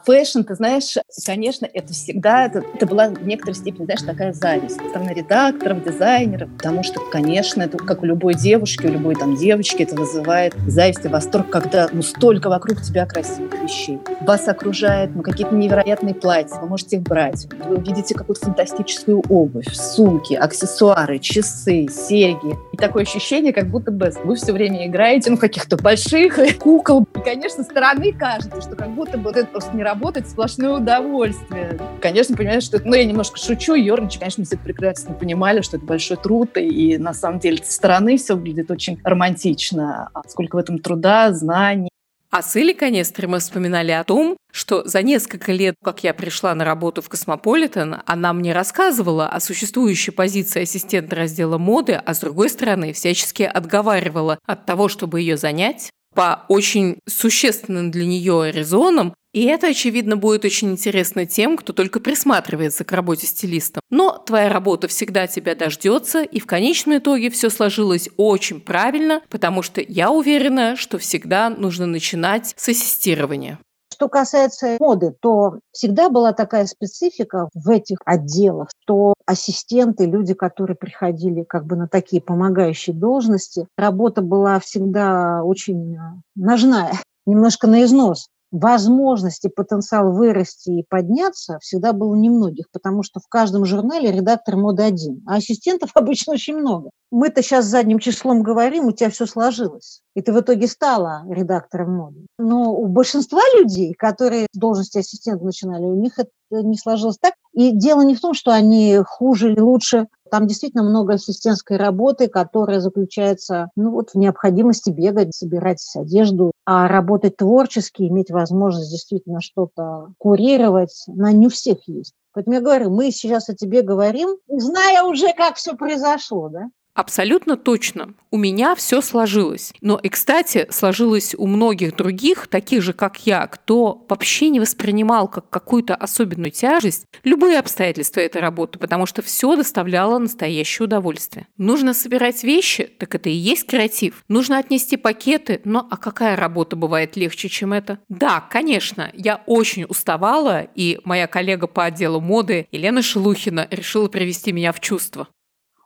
Фэшн, ты знаешь, конечно, это всегда, это, это была в некоторой степени, знаешь, такая зависть со стороны редакторов, дизайнеров, потому что, конечно, это как у любой девушки, у любой там девочки, это вызывает зависть и восторг, когда ну столько вокруг тебя красивых вещей. Вас окружает ну, какие-то невероятные платья, вы можете их брать, вы видите какую-то фантастическую обувь, сумки, аксессуары, часы, серьги. И такое ощущение, как будто бы вы все время играете ну, каких-то больших кукол. И, конечно, со стороны кажется, что как будто бы вот это просто не работа, а сплошное удовольствие. Конечно, понимаешь, что это, ну, я немножко шучу, ерничаю, конечно, мы все прекрасно понимали, что это большой труд, и на самом деле со стороны все выглядит очень романтично. А сколько в этом труда, знаний, а с Илли Канестри мы вспоминали о том, что за несколько лет, как я пришла на работу в Космополитен, она мне рассказывала о существующей позиции ассистента раздела моды, а с другой стороны всячески отговаривала от того, чтобы ее занять по очень существенным для нее резонам, и это, очевидно, будет очень интересно тем, кто только присматривается к работе стилиста. Но твоя работа всегда тебя дождется, и в конечном итоге все сложилось очень правильно, потому что я уверена, что всегда нужно начинать с ассистирования Что касается моды, то всегда была такая специфика в этих отделах, что ассистенты, люди, которые приходили как бы на такие помогающие должности, работа была всегда очень э, ножная, немножко на износ возможности, потенциал вырасти и подняться всегда было немногих, потому что в каждом журнале редактор моды один, а ассистентов обычно очень много. Мы-то сейчас задним числом говорим, у тебя все сложилось, и ты в итоге стала редактором моды. Но у большинства людей, которые с должности ассистента начинали, у них это не сложилось так. И дело не в том, что они хуже или лучше. Там действительно много ассистентской работы, которая заключается ну, вот, в необходимости бегать, собирать одежду, а работать творчески, иметь возможность действительно что-то курировать, на не у всех есть. Поэтому я говорю, мы сейчас о тебе говорим, зная уже, как все произошло, да? Абсолютно точно. У меня все сложилось. Но и, кстати, сложилось у многих других, таких же, как я, кто вообще не воспринимал как какую-то особенную тяжесть любые обстоятельства этой работы, потому что все доставляло настоящее удовольствие. Нужно собирать вещи, так это и есть креатив. Нужно отнести пакеты, но а какая работа бывает легче, чем это? Да, конечно, я очень уставала, и моя коллега по отделу моды Елена Шелухина решила привести меня в чувство.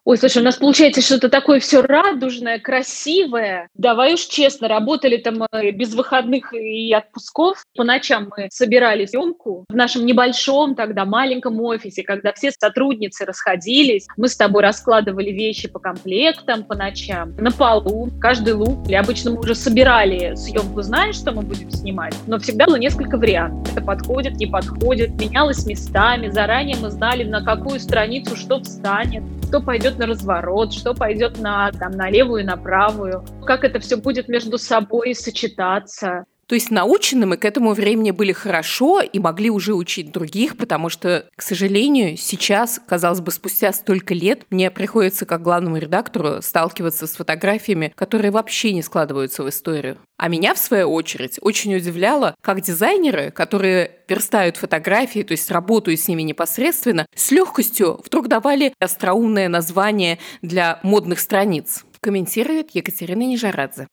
Ой, слушай, у нас получается что-то такое все радужное, красивое. Давай уж честно, работали там без выходных и отпусков. По ночам мы собирали съемку в нашем небольшом тогда маленьком офисе, когда все сотрудницы расходились. Мы с тобой раскладывали вещи по комплектам по ночам, на полу, каждый лук. И обычно мы уже собирали съемку, знаешь, что мы будем снимать, но всегда было несколько вариантов. Это подходит, не подходит, менялось местами. Заранее мы знали, на какую страницу что встанет, что пойдет пойдет на разворот, что пойдет на, там, на левую и на правую, как это все будет между собой сочетаться. То есть научены мы к этому времени были хорошо и могли уже учить других, потому что, к сожалению, сейчас, казалось бы, спустя столько лет, мне приходится как главному редактору сталкиваться с фотографиями, которые вообще не складываются в историю. А меня, в свою очередь, очень удивляло, как дизайнеры, которые верстают фотографии, то есть работают с ними непосредственно, с легкостью вдруг давали остроумное название для модных страниц. Комментирует Екатерина Нижарадзе.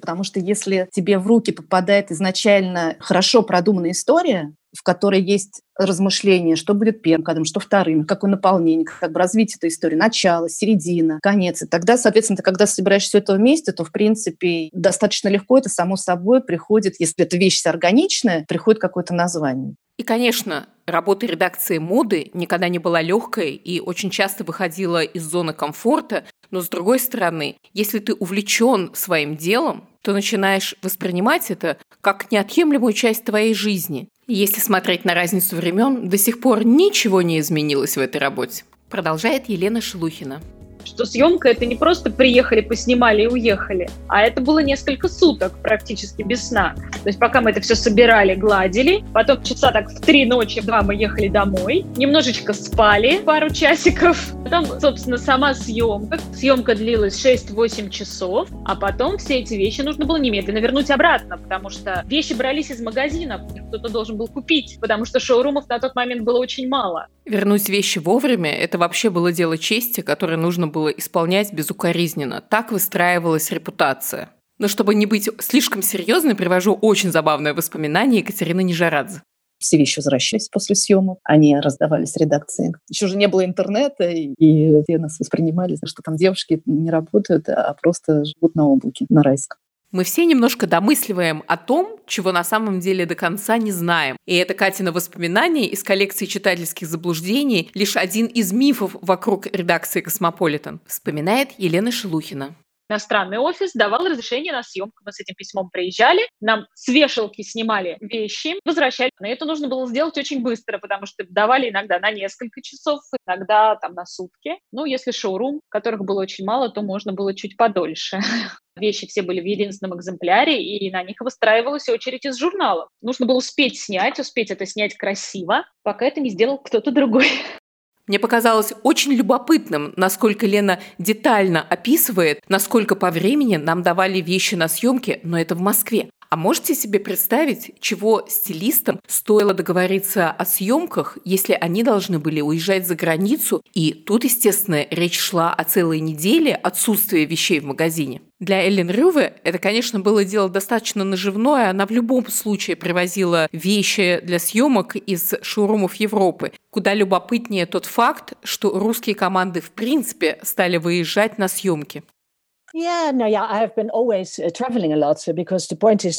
Потому что если тебе в руки попадает изначально хорошо продуманная история, в которой есть размышления, что будет первым кадром, что вторым, какое наполнение, как бы развитие этой истории, начало, середина, конец. И тогда, соответственно, ты когда собираешь все это вместе, то, в принципе, достаточно легко это само собой приходит, если эта вещь органичная, приходит какое-то название. И, конечно, работа редакции моды никогда не была легкой и очень часто выходила из зоны комфорта, но с другой стороны, если ты увлечен своим делом, то начинаешь воспринимать это как неотъемлемую часть твоей жизни. И если смотреть на разницу времен, до сих пор ничего не изменилось в этой работе. Продолжает Елена Шелухина что съемка это не просто приехали, поснимали и уехали, а это было несколько суток практически без сна. То есть пока мы это все собирали, гладили, потом часа так в три ночи, в два мы ехали домой, немножечко спали пару часиков, потом, собственно, сама съемка. Съемка длилась 6-8 часов, а потом все эти вещи нужно было немедленно вернуть обратно, потому что вещи брались из магазинов, кто-то должен был купить, потому что шоурумов на тот момент было очень мало. Вернуть вещи вовремя – это вообще было дело чести, которое нужно было исполнять безукоризненно. Так выстраивалась репутация. Но чтобы не быть слишком серьезной, привожу очень забавное воспоминание Екатерины Нижарадзе. Все вещи возвращались после съемок, они раздавались редакции. Еще же не было интернета, и все нас воспринимали, что там девушки не работают, а просто живут на облаке, на райском. Мы все немножко домысливаем о том, чего на самом деле до конца не знаем. И это Катино воспоминание из коллекции читательских заблуждений лишь один из мифов вокруг редакции «Космополитен», вспоминает Елена Шелухина иностранный офис давал разрешение на съемку. Мы с этим письмом приезжали, нам с вешалки снимали вещи, возвращали. Но это нужно было сделать очень быстро, потому что давали иногда на несколько часов, иногда там на сутки. Ну, если шоурум, которых было очень мало, то можно было чуть подольше. Вещи все были в единственном экземпляре, и на них выстраивалась очередь из журналов. Нужно было успеть снять, успеть это снять красиво, пока это не сделал кто-то другой. Мне показалось очень любопытным, насколько Лена детально описывает, насколько по времени нам давали вещи на съемке, но это в Москве. А можете себе представить, чего стилистам стоило договориться о съемках, если они должны были уезжать за границу, и тут, естественно, речь шла о целой неделе отсутствия вещей в магазине? Для Эллен Рюве это, конечно, было дело достаточно наживное. Она в любом случае привозила вещи для съемок из шоурумов Европы. Куда любопытнее тот факт, что русские команды в принципе стали выезжать на съемки.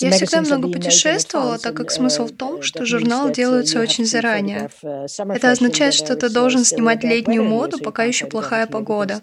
Я всегда много путешествовала, так как смысл в том, что журнал делается очень заранее. Это означает, что ты должен снимать летнюю моду, пока еще плохая погода.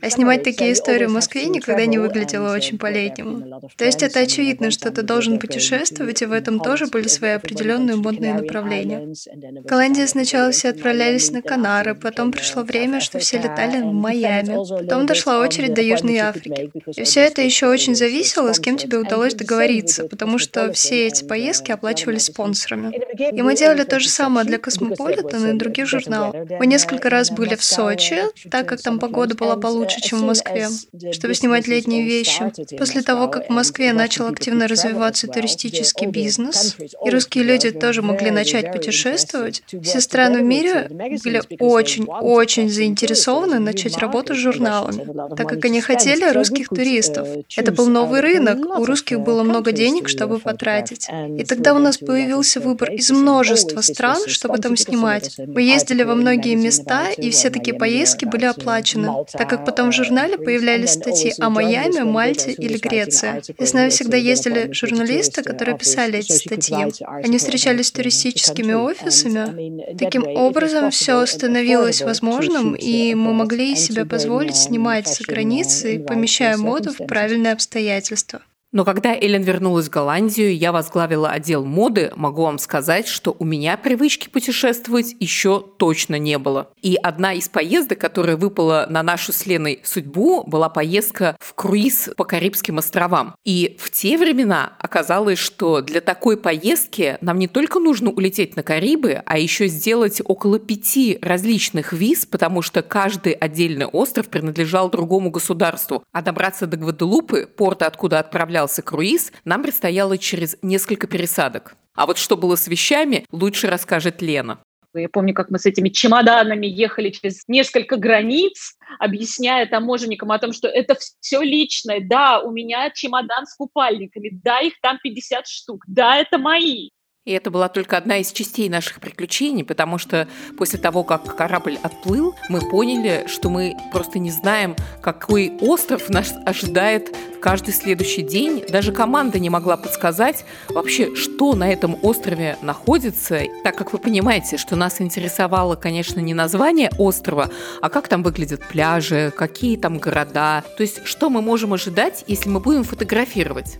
А снимать такие истории в Москве никогда не выглядело очень по-летнему. То есть это очевидно, что ты должен путешествовать, и в этом тоже были свои определенные модные направления. В Голландии сначала все отправлялись на Канары, потом пришло время, что все летали в Майами. Потом дошла очередь до Южной Африки. И все это еще очень зависело, с кем тебе удалось договориться, потому что все эти поездки оплачивались спонсорами. И мы делали то же самое для Космополитена и других журналов. Мы несколько раз были в Сочи, так как там погода была получше, чем в Москве, чтобы снимать летние вещи. После того, как в Москве начал активно развиваться туристический бизнес, и русские люди тоже могли начать путешествовать, все страны в мире были очень-очень заинтересованы начать работу с журналами, так как они хотели русских туристов. Это был новый рынок, у русских было много денег, чтобы потратить. И тогда у нас появился выбор из множества стран, чтобы там снимать. Мы ездили во многие места, и все такие поездки были оплачены, так как потом в журнале появлялись статьи о Майами, Мальте или Греции. И с нами всегда ездили журналисты, которые писали эти статьи. Они встречались с туристическими офисами. Таким образом, все становилось возможным, и мы могли себе позволить снимать за границей, помещать помещая моду в правильные обстоятельства. Но когда Эллен вернулась в Голландию, я возглавила отдел моды, могу вам сказать, что у меня привычки путешествовать еще точно не было. И одна из поездок, которая выпала на нашу с Леной судьбу, была поездка в круиз по Карибским островам. И в те времена оказалось, что для такой поездки нам не только нужно улететь на Карибы, а еще сделать около пяти различных виз, потому что каждый отдельный остров принадлежал другому государству. А добраться до Гваделупы, порта, откуда отправлял отправлялся круиз, нам предстояло через несколько пересадок. А вот что было с вещами, лучше расскажет Лена. Я помню, как мы с этими чемоданами ехали через несколько границ, объясняя таможенникам о том, что это все личное. Да, у меня чемодан с купальниками, да, их там 50 штук, да, это мои. И это была только одна из частей наших приключений, потому что после того, как корабль отплыл, мы поняли, что мы просто не знаем, какой остров нас ожидает каждый следующий день. Даже команда не могла подсказать вообще, что на этом острове находится, так как вы понимаете, что нас интересовало, конечно, не название острова, а как там выглядят пляжи, какие там города, то есть что мы можем ожидать, если мы будем фотографировать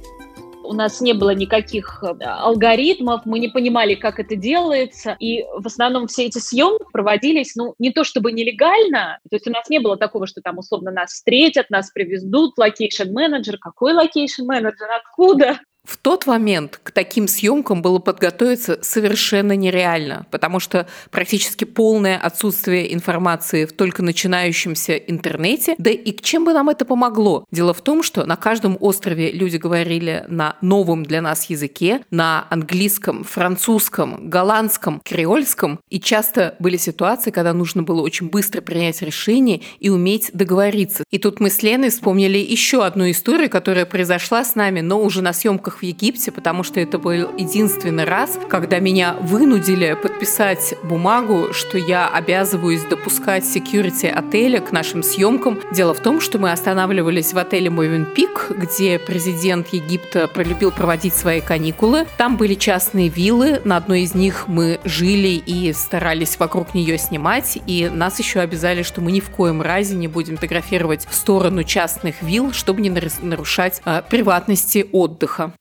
у нас не было никаких э, алгоритмов, мы не понимали, как это делается, и в основном все эти съемки проводились, ну, не то чтобы нелегально, то есть у нас не было такого, что там условно нас встретят, нас привезут, локейшн-менеджер, какой локейшн-менеджер, откуда? В тот момент к таким съемкам было подготовиться совершенно нереально, потому что практически полное отсутствие информации в только начинающемся интернете. Да и чем бы нам это помогло? Дело в том, что на каждом острове люди говорили на новом для нас языке, на английском, французском, голландском, креольском. И часто были ситуации, когда нужно было очень быстро принять решение и уметь договориться. И тут мы с Леной вспомнили еще одну историю, которая произошла с нами, но уже на съемках съемках в Египте, потому что это был единственный раз, когда меня вынудили подписать бумагу, что я обязываюсь допускать security отеля к нашим съемкам. Дело в том, что мы останавливались в отеле Мовенпик, где президент Египта полюбил проводить свои каникулы. Там были частные виллы, на одной из них мы жили и старались вокруг нее снимать, и нас еще обязали, что мы ни в коем разе не будем фотографировать в сторону частных вилл, чтобы не нарушать э, приватности отдыха.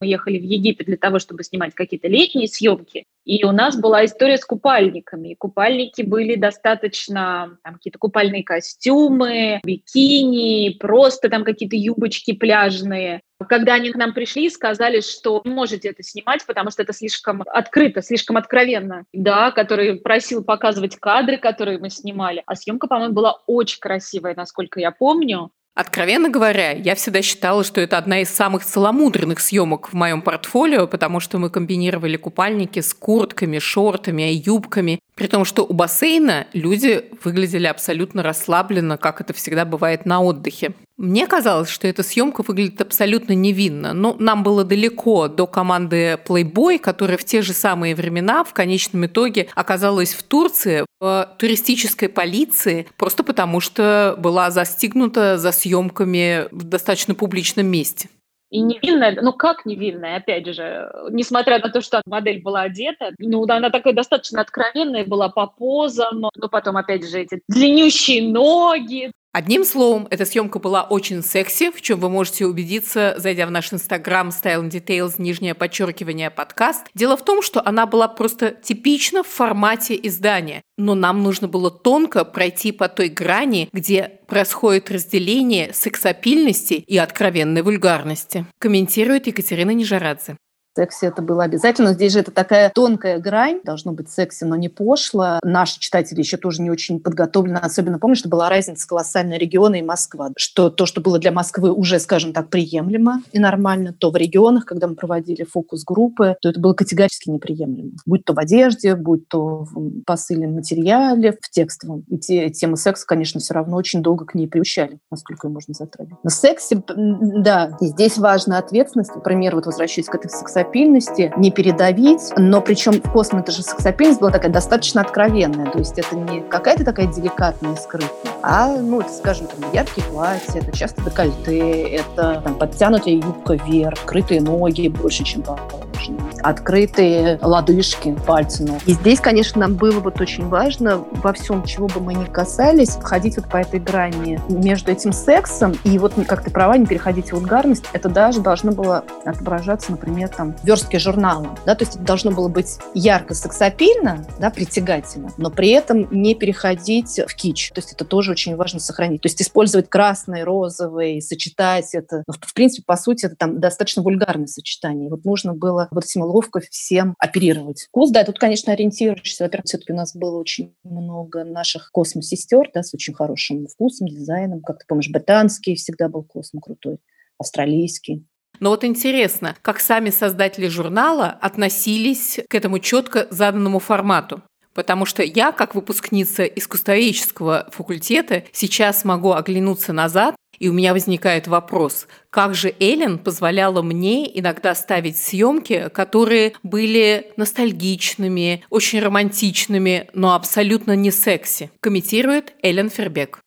Мы ехали в Египет для того, чтобы снимать какие-то летние съемки, и у нас была история с купальниками. Купальники были достаточно, там какие-то купальные костюмы, бикини, просто там какие-то юбочки пляжные. Когда они к нам пришли и сказали, что можете это снимать, потому что это слишком открыто, слишком откровенно. Да, который просил показывать кадры, которые мы снимали. А съемка, по-моему, была очень красивая, насколько я помню. Откровенно говоря, я всегда считала, что это одна из самых целомудренных съемок в моем портфолио, потому что мы комбинировали купальники с куртками, шортами, юбками, при том, что у бассейна люди выглядели абсолютно расслабленно, как это всегда бывает на отдыхе. Мне казалось, что эта съемка выглядит абсолютно невинно, но нам было далеко до команды Playboy, которая в те же самые времена в конечном итоге оказалась в Турции в туристической полиции, просто потому что была застигнута за съемками в достаточно публичном месте. И невинная, ну как невинная, опять же, несмотря на то, что модель была одета, ну она такая достаточно откровенная была по позам, но потом опять же эти длиннющие ноги, Одним словом, эта съемка была очень секси, в чем вы можете убедиться, зайдя в наш инстаграм Style and Details, нижнее подчеркивание подкаст. Дело в том, что она была просто типично в формате издания, но нам нужно было тонко пройти по той грани, где происходит разделение сексапильности и откровенной вульгарности. Комментирует Екатерина Нижарадзе сексе это было обязательно. Здесь же это такая тонкая грань. Должно быть секси, но не пошло. Наши читатели еще тоже не очень подготовлены. Особенно помню, что была разница колоссальная региона и Москва. Что то, что было для Москвы уже, скажем так, приемлемо и нормально, то в регионах, когда мы проводили фокус-группы, то это было категорически неприемлемо. Будь то в одежде, будь то в посыльном материале, в текстовом. И те, темы секса, конечно, все равно очень долго к ней приучали, насколько ее можно затрагивать. На сексе, да, и здесь важна ответственность. Например, вот возвращаясь к этой сексуальности, сексапильности не передавить, но причем в космо же сексапильность была такая достаточно откровенная, то есть это не какая-то такая деликатная скрытая, а, ну, это, скажем, там, яркие платья, это часто декольте, это там, подтянутая юбка вверх, открытые ноги больше, чем положено, открытые лодыжки, пальцы ног. И здесь, конечно, нам было вот очень важно во всем, чего бы мы ни касались, ходить вот по этой грани между этим сексом и вот, как ты права, не переходить в вульгарность. Это даже должно было отображаться, например, там, верстки журнала. Да, то есть это должно было быть ярко сексапильно, да, притягательно, но при этом не переходить в кич. То есть это тоже очень важно сохранить. То есть использовать красный, розовый, сочетать это. Ну, в принципе, по сути, это там достаточно вульгарное сочетание. Вот нужно было вот этим ловко всем оперировать. Вкус, да, тут, конечно, ориентируешься. Во-первых, все-таки у нас было очень много наших космосестер, да, с очень хорошим вкусом, дизайном. Как ты помнишь, британский всегда был космо крутой, австралийский. Но вот интересно, как сами создатели журнала относились к этому четко заданному формату. Потому что я, как выпускница искусствоведческого факультета, сейчас могу оглянуться назад, и у меня возникает вопрос, как же Эллен позволяла мне иногда ставить съемки, которые были ностальгичными, очень романтичными, но абсолютно не секси, комментирует Эллен Фербек.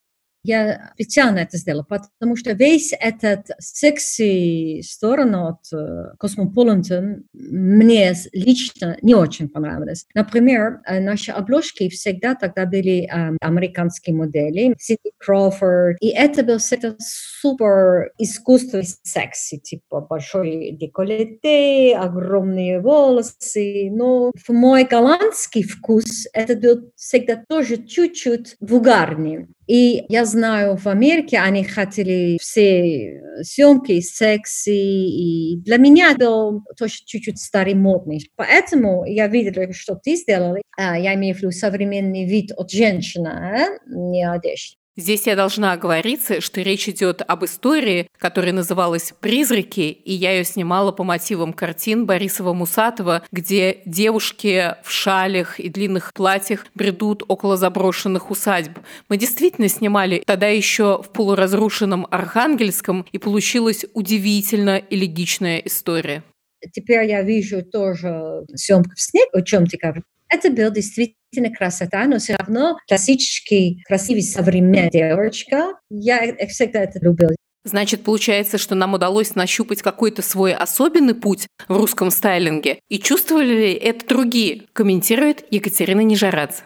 Я специально это сделала, потому что весь этот секси сторону от Cosmopolitan мне лично не очень понравилось. Например, наши обложки всегда тогда были э, американские модели, Сидни Кроуфорд, и это был всегда супер искусственный секси, типа большой декольте, огромные волосы, но в мой голландский вкус это был всегда тоже чуть-чуть вульгарнее. И я знаю, в Америке они хотели все съемки секси, и для меня был тоже чуть-чуть старый модный. Поэтому я видела, что ты сделала. Я имею в виду современный вид от женщины, не одежды. Здесь я должна оговориться, что речь идет об истории, которая называлась «Призраки», и я ее снимала по мотивам картин Борисова-Мусатова, где девушки в шалях и длинных платьях бредут около заброшенных усадьб. Мы действительно снимали тогда еще в полуразрушенном Архангельском, и получилась удивительно элегичная история. Теперь я вижу тоже съемку в снег, о чем ты говоришь. Это был действительно красота, но все равно классический, красивый, современная девочка. Я всегда это любила. Значит, получается, что нам удалось нащупать какой-то свой особенный путь в русском стайлинге. И чувствовали ли это другие? Комментирует Екатерина Нижарадзе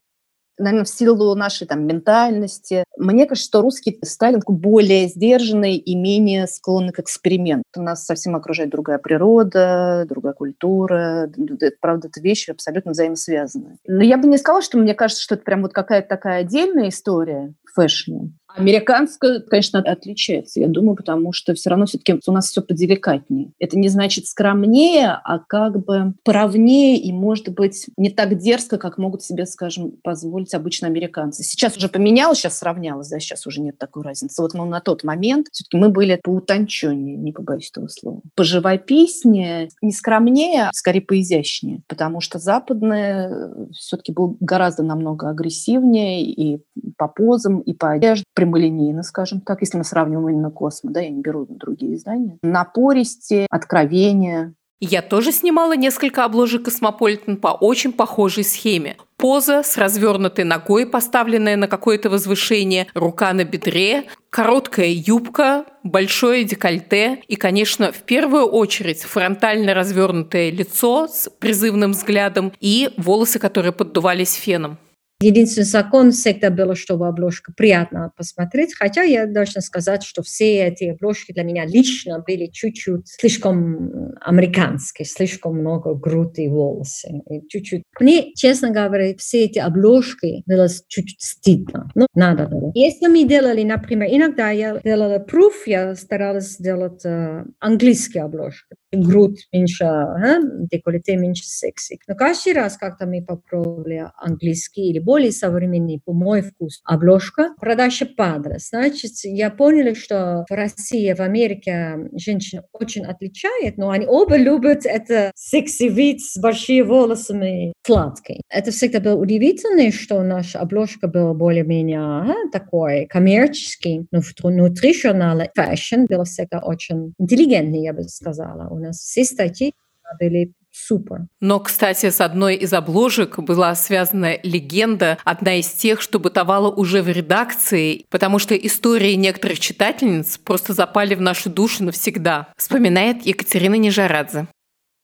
наверное, в силу нашей там ментальности. Мне кажется, что русский стайлинг более сдержанный и менее склонный к эксперименту. Нас совсем окружает другая природа, другая культура. Это, правда, это вещи абсолютно взаимосвязаны. Но я бы не сказала, что мне кажется, что это прям вот какая-то такая отдельная история в фэшне. Американская, конечно, отличается, я думаю, потому что все равно все-таки у нас все поделикатнее. Это не значит скромнее, а как бы поровнее и, может быть, не так дерзко, как могут себе, скажем, позволить обычно американцы. Сейчас уже поменялось, сейчас сравнялось, да, сейчас уже нет такой разницы. Вот ну, на тот момент все-таки мы были поутонченнее, не побоюсь этого слова. Поживописнее, не скромнее, а скорее поизящнее, потому что западное все-таки был гораздо намного агрессивнее и по позам, и по одежде, прямолинейно, скажем так, если мы сравниваем именно Космо, да, я не беру другие издания. Напористее, откровеннее, я тоже снимала несколько обложек «Космополитен» по очень похожей схеме. Поза с развернутой ногой, поставленная на какое-то возвышение, рука на бедре, короткая юбка, большое декольте и, конечно, в первую очередь фронтально развернутое лицо с призывным взглядом и волосы, которые поддувались феном. Единственный закон всегда было, чтобы обложка приятно посмотреть, хотя я должна сказать, что все эти обложки для меня лично были чуть-чуть слишком американские, слишком много грудь и волосы, чуть-чуть. Мне, честно говоря, все эти обложки было чуть-чуть стыдно, но надо было. Если мы делали, например, иногда я делала пруф, я старалась сделать э, английские обложки грудь меньше, а? декольте меньше секси. Но каждый раз, когда мы попробовали элегантный или более современный, по мой вкус, обложка, продажа падала. Значит, я поняла, что в России, в Америке женщины очень отличают, но они оба любят это секси вид с большими волосами, сладкий. Это всегда было удивительно, что наша обложка была более-менее а, такой коммерческий, но внутри журнала фэшн было всегда очень интеллигентный, я бы сказала у нас все статьи были супер. Но, кстати, с одной из обложек была связана легенда, одна из тех, что бытовала уже в редакции, потому что истории некоторых читательниц просто запали в нашу душу навсегда, вспоминает Екатерина Нижарадзе.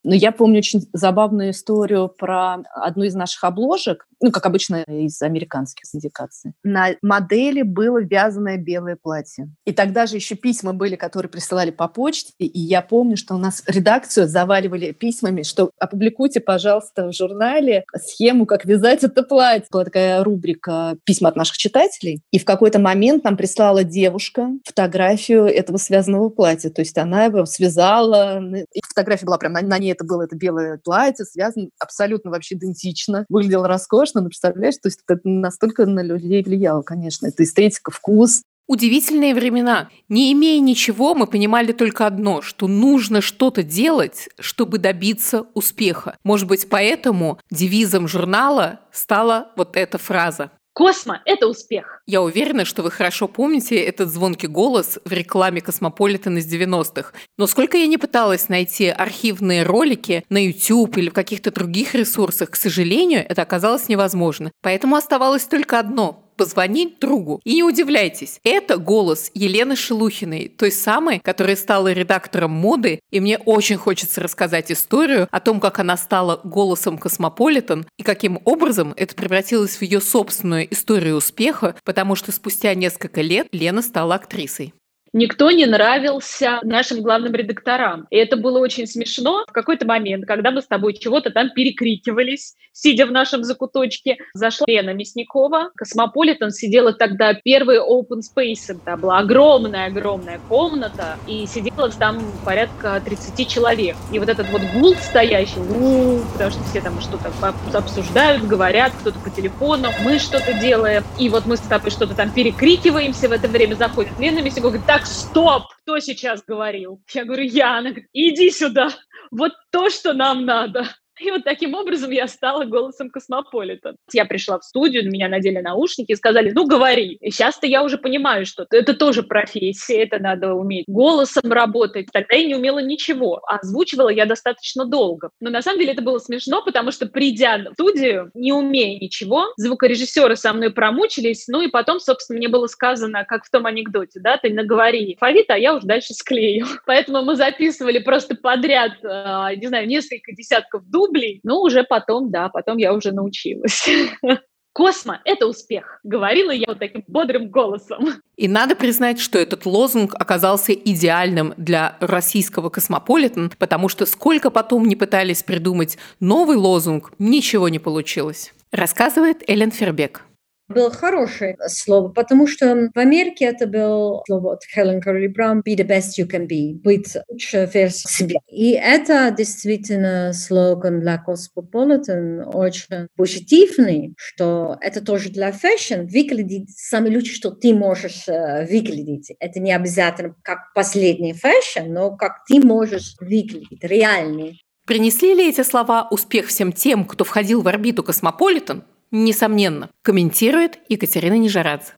Но я помню очень забавную историю про одну из наших обложек, ну, как обычно, из американских синдикаций. На модели было вязаное белое платье. И тогда же еще письма были, которые присылали по почте. И я помню, что у нас редакцию заваливали письмами, что опубликуйте, пожалуйста, в журнале схему, как вязать это платье. Была такая рубрика «Письма от наших читателей». И в какой-то момент нам прислала девушка фотографию этого связанного платья. То есть она его связала. И фотография была прям на, на ней это было это белое платье, связано абсолютно вообще идентично. Выглядело роскошно страшно, но представляешь, то есть это настолько на людей влияло, конечно. Это эстетика, вкус. Удивительные времена. Не имея ничего, мы понимали только одно, что нужно что-то делать, чтобы добиться успеха. Может быть, поэтому девизом журнала стала вот эта фраза. Космо – это успех. Я уверена, что вы хорошо помните этот звонкий голос в рекламе Космополитен из 90-х. Но сколько я не пыталась найти архивные ролики на YouTube или в каких-то других ресурсах, к сожалению, это оказалось невозможно. Поэтому оставалось только одно позвонить другу. И не удивляйтесь, это голос Елены Шелухиной, той самой, которая стала редактором моды, и мне очень хочется рассказать историю о том, как она стала голосом Космополитен и каким образом это превратилось в ее собственную историю успеха, потому что спустя несколько лет Лена стала актрисой никто не нравился нашим главным редакторам. И это было очень смешно. В какой-то момент, когда мы с тобой чего-то там перекрикивались, сидя в нашем закуточке, зашла Лена Мясникова. Космополитен сидела тогда, первый open space. Это была огромная-огромная комната, и сидело там порядка 30 человек. И вот этот вот гул стоящий, у потому что все там что-то обсуждают, говорят, кто-то по телефону, мы что-то делаем. И вот мы с тобой что-то там перекрикиваемся, в это время заходит Лена Мясникова, говорит, так, стоп, кто сейчас говорил? Я говорю, я. Она говорит, иди сюда, вот то, что нам надо. И вот таким образом я стала голосом Космополита. Я пришла в студию, на меня надели наушники и сказали, ну, говори. И сейчас-то я уже понимаю, что это тоже профессия, это надо уметь голосом работать. Тогда я не умела ничего. А озвучивала я достаточно долго. Но на самом деле это было смешно, потому что, придя в студию, не умея ничего, звукорежиссеры со мной промучились, ну и потом, собственно, мне было сказано, как в том анекдоте, да, ты наговори фавит, а я уже дальше склею. Поэтому мы записывали просто подряд, э, не знаю, несколько десятков дуб, дублей. Ну, уже потом, да, потом я уже научилась. Космо – это успех, говорила я вот таким бодрым голосом. И надо признать, что этот лозунг оказался идеальным для российского космополитен, потому что сколько потом не пытались придумать новый лозунг, ничего не получилось. Рассказывает Элен Фербек. Было хорошее слово, потому что в Америке это было слово от Хелен Гёрли Браун «be the best you can be», быть лучшей версией себя. И это действительно слоган для Cosmopolitan очень позитивный, что это тоже для фэшн выглядит самое лучшее, что ты можешь э, выглядеть. Это не обязательно как последний фэшн, но как ты можешь выглядеть, реальный. Принесли ли эти слова успех всем тем, кто входил в орбиту Космополитен? Несомненно, комментирует Екатерина Нижарадзе.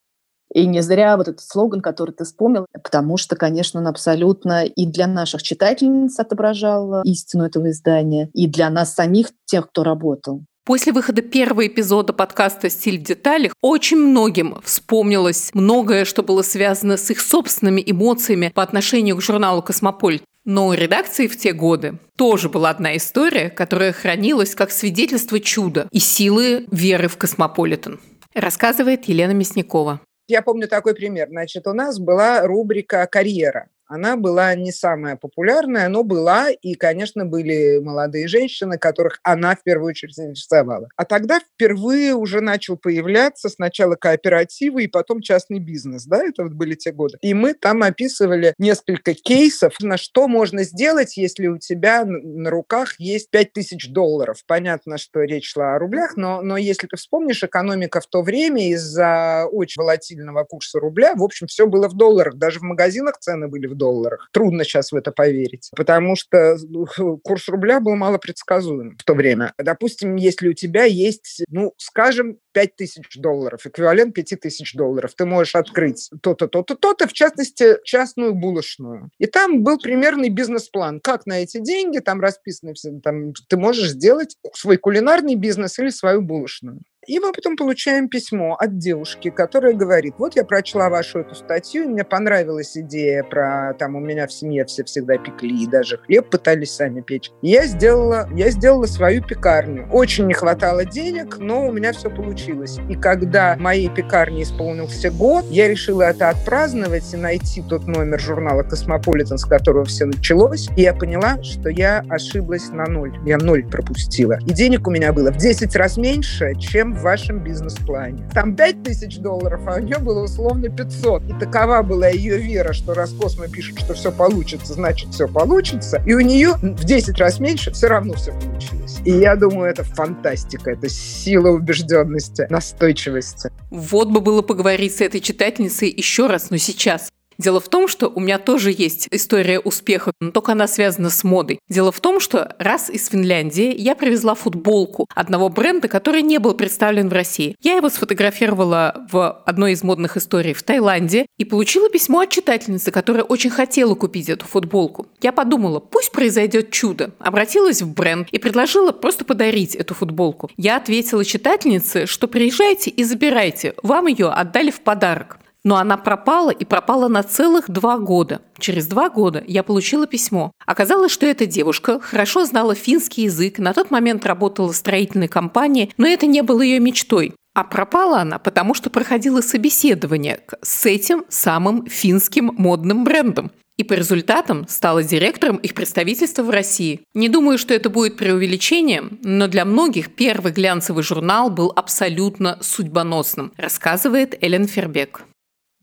И не зря вот этот слоган, который ты вспомнил, потому что, конечно, он абсолютно и для наших читательниц отображал истину этого издания, и для нас самих, тех, кто работал. После выхода первого эпизода подкаста «Стиль в деталях» очень многим вспомнилось многое, что было связано с их собственными эмоциями по отношению к журналу «Космополитен». Но у редакции в те годы тоже была одна история, которая хранилась как свидетельство чуда и силы веры в «Космополитен». Рассказывает Елена Мясникова. Я помню такой пример. Значит, у нас была рубрика «Карьера» она была не самая популярная, но была, и, конечно, были молодые женщины, которых она в первую очередь интересовала. А тогда впервые уже начал появляться сначала кооперативы и потом частный бизнес, да, это вот были те годы. И мы там описывали несколько кейсов, на что можно сделать, если у тебя на руках есть 5000 долларов. Понятно, что речь шла о рублях, но, но если ты вспомнишь, экономика в то время из-за очень волатильного курса рубля, в общем, все было в долларах, даже в магазинах цены были в долларах. Трудно сейчас в это поверить, потому что ну, курс рубля был мало предсказуем в то время. Допустим, если у тебя есть, ну, скажем, 5 тысяч долларов, эквивалент 5 тысяч долларов, ты можешь открыть то-то, то-то, то-то, в частности, частную булочную. И там был примерный бизнес-план, как на эти деньги, там расписаны все, там, ты можешь сделать свой кулинарный бизнес или свою булочную. И мы потом получаем письмо от девушки, которая говорит, вот я прочла вашу эту статью, и мне понравилась идея про, там, у меня в семье все всегда пекли, и даже хлеб пытались сами печь. Я сделала, я сделала свою пекарню. Очень не хватало денег, но у меня все получилось. И когда моей пекарне исполнился год, я решила это отпраздновать и найти тот номер журнала «Космополитен», с которого все началось, и я поняла, что я ошиблась на ноль. Я ноль пропустила. И денег у меня было в 10 раз меньше, чем в вашем бизнес-плане. Там 5 тысяч долларов, а у нее было условно 500. И такова была ее вера, что раз Космо пишет, что все получится, значит, все получится. И у нее в 10 раз меньше все равно все получилось. И я думаю, это фантастика, это сила убежденности, настойчивости. Вот бы было поговорить с этой читательницей еще раз, но сейчас. Дело в том, что у меня тоже есть история успеха, но только она связана с модой. Дело в том, что раз из Финляндии я привезла футболку одного бренда, который не был представлен в России. Я его сфотографировала в одной из модных историй в Таиланде и получила письмо от читательницы, которая очень хотела купить эту футболку. Я подумала, пусть произойдет чудо. Обратилась в бренд и предложила просто подарить эту футболку. Я ответила читательнице, что приезжайте и забирайте, вам ее отдали в подарок. Но она пропала и пропала на целых два года. Через два года я получила письмо. Оказалось, что эта девушка хорошо знала финский язык, на тот момент работала в строительной компании, но это не было ее мечтой. А пропала она, потому что проходила собеседование с этим самым финским модным брендом. И по результатам стала директором их представительства в России. Не думаю, что это будет преувеличением, но для многих первый глянцевый журнал был абсолютно судьбоносным, рассказывает Элен Фербек.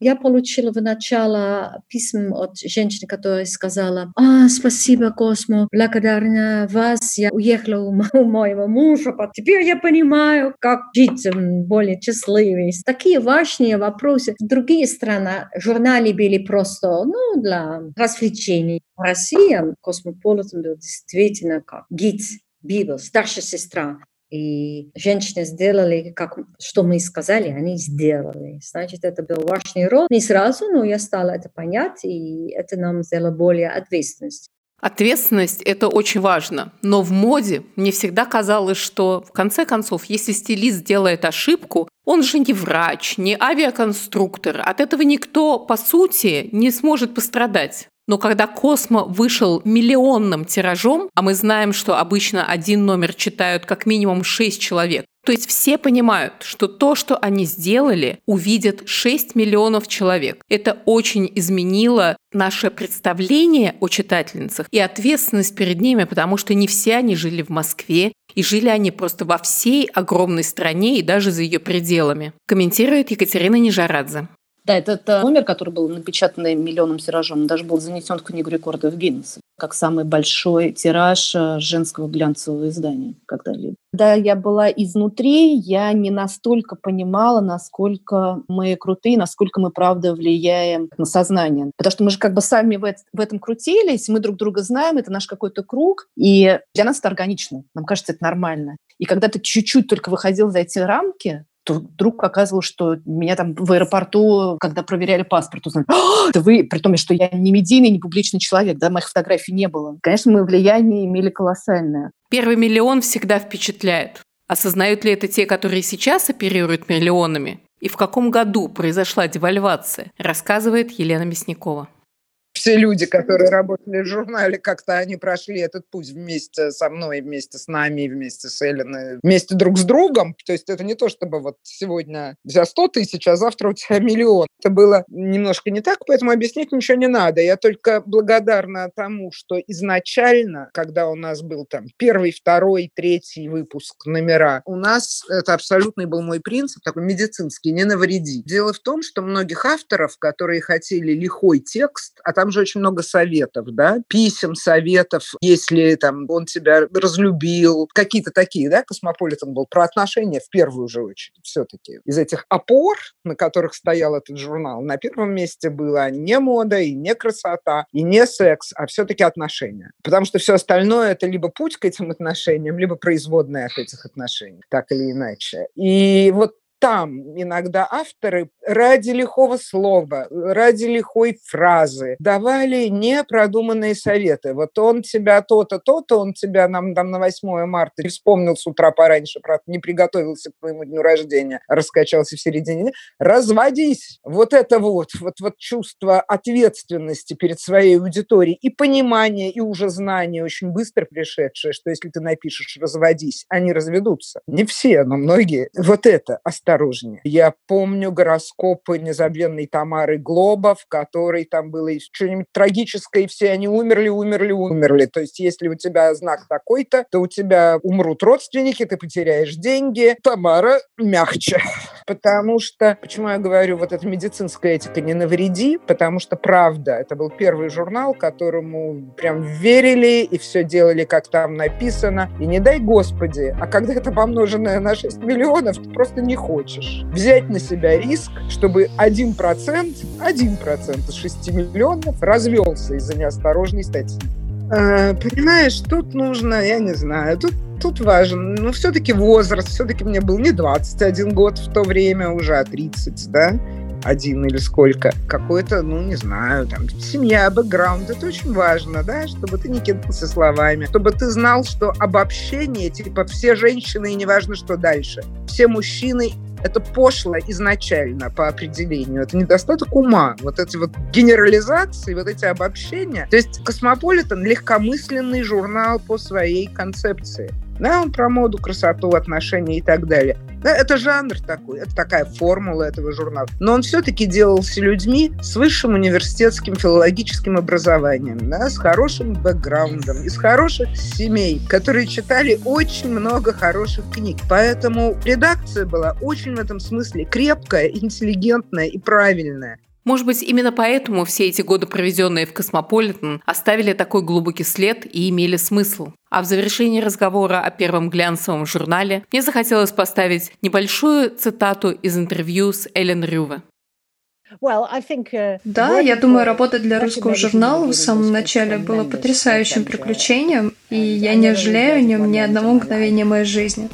Я получила в начало письма от женщины, которая сказала, а, спасибо, Космо, благодарна вас, я уехала у, у моего мужа, теперь я понимаю, как жить более счастливее. Такие важные вопросы. В другие страны журналы были просто ну, для развлечений. В России Космополитен был действительно как гид, Bible, старшая сестра. И женщины сделали, как, что мы сказали, они сделали. Значит, это был важный роль. Не сразу, но я стала это понять, и это нам сделало более ответственность. Ответственность – это очень важно. Но в моде мне всегда казалось, что в конце концов, если стилист делает ошибку, он же не врач, не авиаконструктор. От этого никто, по сути, не сможет пострадать. Но когда Космо вышел миллионным тиражом, а мы знаем, что обычно один номер читают как минимум 6 человек, то есть все понимают, что то, что они сделали, увидят 6 миллионов человек. Это очень изменило наше представление о читательницах и ответственность перед ними, потому что не все они жили в Москве, И жили они просто во всей огромной стране и даже за ее пределами. Комментирует Екатерина Нижарадзе. Да, это, это номер, который был напечатан миллионным тиражом, даже был занесен в Книгу рекордов Гиннесса как самый большой тираж э, женского глянцевого издания когда-либо. Когда я была изнутри, я не настолько понимала, насколько мы крутые, насколько мы, правда, влияем на сознание. Потому что мы же как бы сами в, в этом крутились, мы друг друга знаем, это наш какой-то круг, и для нас это органично, нам кажется, это нормально. И когда ты чуть-чуть только выходил за эти рамки, то вдруг оказывалось, что меня там в аэропорту, когда проверяли паспорт, узнали, «А, это вы, при том, что я не медийный, не публичный человек, да, моих фотографий не было. Конечно, мы влияние имели колоссальное. Первый миллион всегда впечатляет. Осознают ли это те, которые сейчас оперируют миллионами? И в каком году произошла девальвация, рассказывает Елена Мясникова все люди, которые работали в журнале, как-то они прошли этот путь вместе со мной, вместе с нами, вместе с Эллиной, вместе друг с другом. То есть это не то, чтобы вот сегодня тебя 100 тысяч, а завтра у тебя миллион. Это было немножко не так, поэтому объяснить ничего не надо. Я только благодарна тому, что изначально, когда у нас был там первый, второй, третий выпуск номера, у нас это абсолютный был мой принцип, такой медицинский, не навреди. Дело в том, что многих авторов, которые хотели лихой текст, а там же очень много советов, да, писем, советов, если там он тебя разлюбил, какие-то такие, да, Космополитен был про отношения в первую же очередь все-таки. Из этих опор, на которых стоял этот журнал, на первом месте была не мода и не красота, и не секс, а все-таки отношения. Потому что все остальное это либо путь к этим отношениям, либо производные от этих отношений, так или иначе. И вот там иногда авторы ради лихого слова, ради лихой фразы давали непродуманные советы. Вот он тебя то-то, то-то, он тебя там на 8 марта вспомнил с утра пораньше, правда, не приготовился к твоему дню рождения, раскачался в середине. Разводись! Вот это вот, вот, вот чувство ответственности перед своей аудиторией и понимание, и уже знание очень быстро пришедшее, что если ты напишешь «разводись», они разведутся. Не все, но многие. Вот это оставляется осторожнее. Я помню гороскопы незабвенной Тамары Глоба, в которой там было что-нибудь трагическое, и все они умерли, умерли, умерли. То есть если у тебя знак такой-то, то у тебя умрут родственники, ты потеряешь деньги. Тамара мягче. Потому что, почему я говорю, вот эта медицинская этика не навреди, потому что правда, это был первый журнал, которому прям верили и все делали, как там написано. И не дай Господи, а когда это помноженное на 6 миллионов, ты просто не хочешь. Взять на себя риск, чтобы 1%, 1% из 6 миллионов развелся из-за неосторожной статьи. А, понимаешь, тут нужно, я не знаю, тут тут важен, ну, все-таки возраст, все-таки мне был не 21 год в то время, уже а 30, да, один или сколько, какой-то, ну, не знаю, там, семья, бэкграунд, это очень важно, да, чтобы ты не кидался словами, чтобы ты знал, что обобщение, типа, все женщины и неважно, что дальше, все мужчины это пошло изначально по определению. Это недостаток ума. Вот эти вот генерализации, вот эти обобщения. То есть «Cosmopolitan» — легкомысленный журнал по своей концепции. Да, он про моду, красоту, отношения и так далее. Да, это жанр такой, это такая формула этого журнала. Но он все-таки делался людьми с высшим университетским филологическим образованием, да, с хорошим бэкграундом, из хороших семей, которые читали очень много хороших книг. Поэтому редакция была очень в этом смысле крепкая, интеллигентная и правильная. Может быть, именно поэтому все эти годы, проведенные в Космополитен, оставили такой глубокий след и имели смысл. А в завершении разговора о первом глянцевом журнале мне захотелось поставить небольшую цитату из интервью с Эллен Рюве. Uh, да, я думаю, работа для русского журнала в самом начале была потрясающим приключением, и я не жалею о нем ни одного мгновения моей жизни.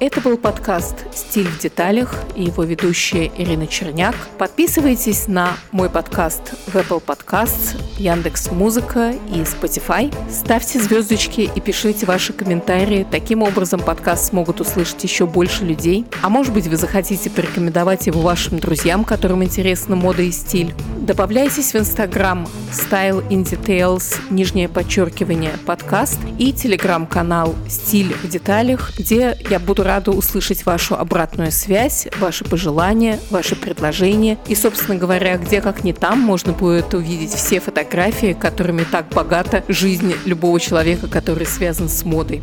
Это был подкаст «Стиль в деталях» и его ведущая Ирина Черняк. Подписывайтесь на мой подкаст в Apple Podcasts, Яндекс Музыка и Spotify. Ставьте звездочки и пишите ваши комментарии. Таким образом подкаст смогут услышать еще больше людей. А может быть вы захотите порекомендовать его вашим друзьям, которым интересна мода и стиль. добавляйтесь в Инстаграм Style in Details, нижнее подчеркивание, подкаст и телеграм-канал Стиль в деталях, где я буду рада услышать вашу обратную связь, ваши пожелания, ваши предложения и, собственно говоря, где как не там можно будет увидеть все фотографии, которыми так богата жизнь любого человека, который связан с модой.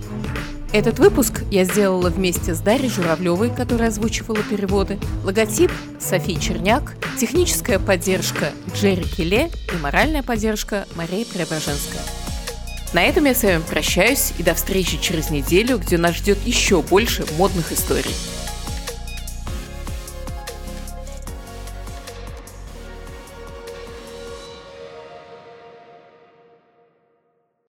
Этот выпуск я сделала вместе с Дарьей Журавлевой, которая озвучивала переводы, логотип Софии Черняк, техническая поддержка Джерри Келе и моральная поддержка Марии Преображенская. На этом я с вами прощаюсь и до встречи через неделю, где нас ждет еще больше модных историй.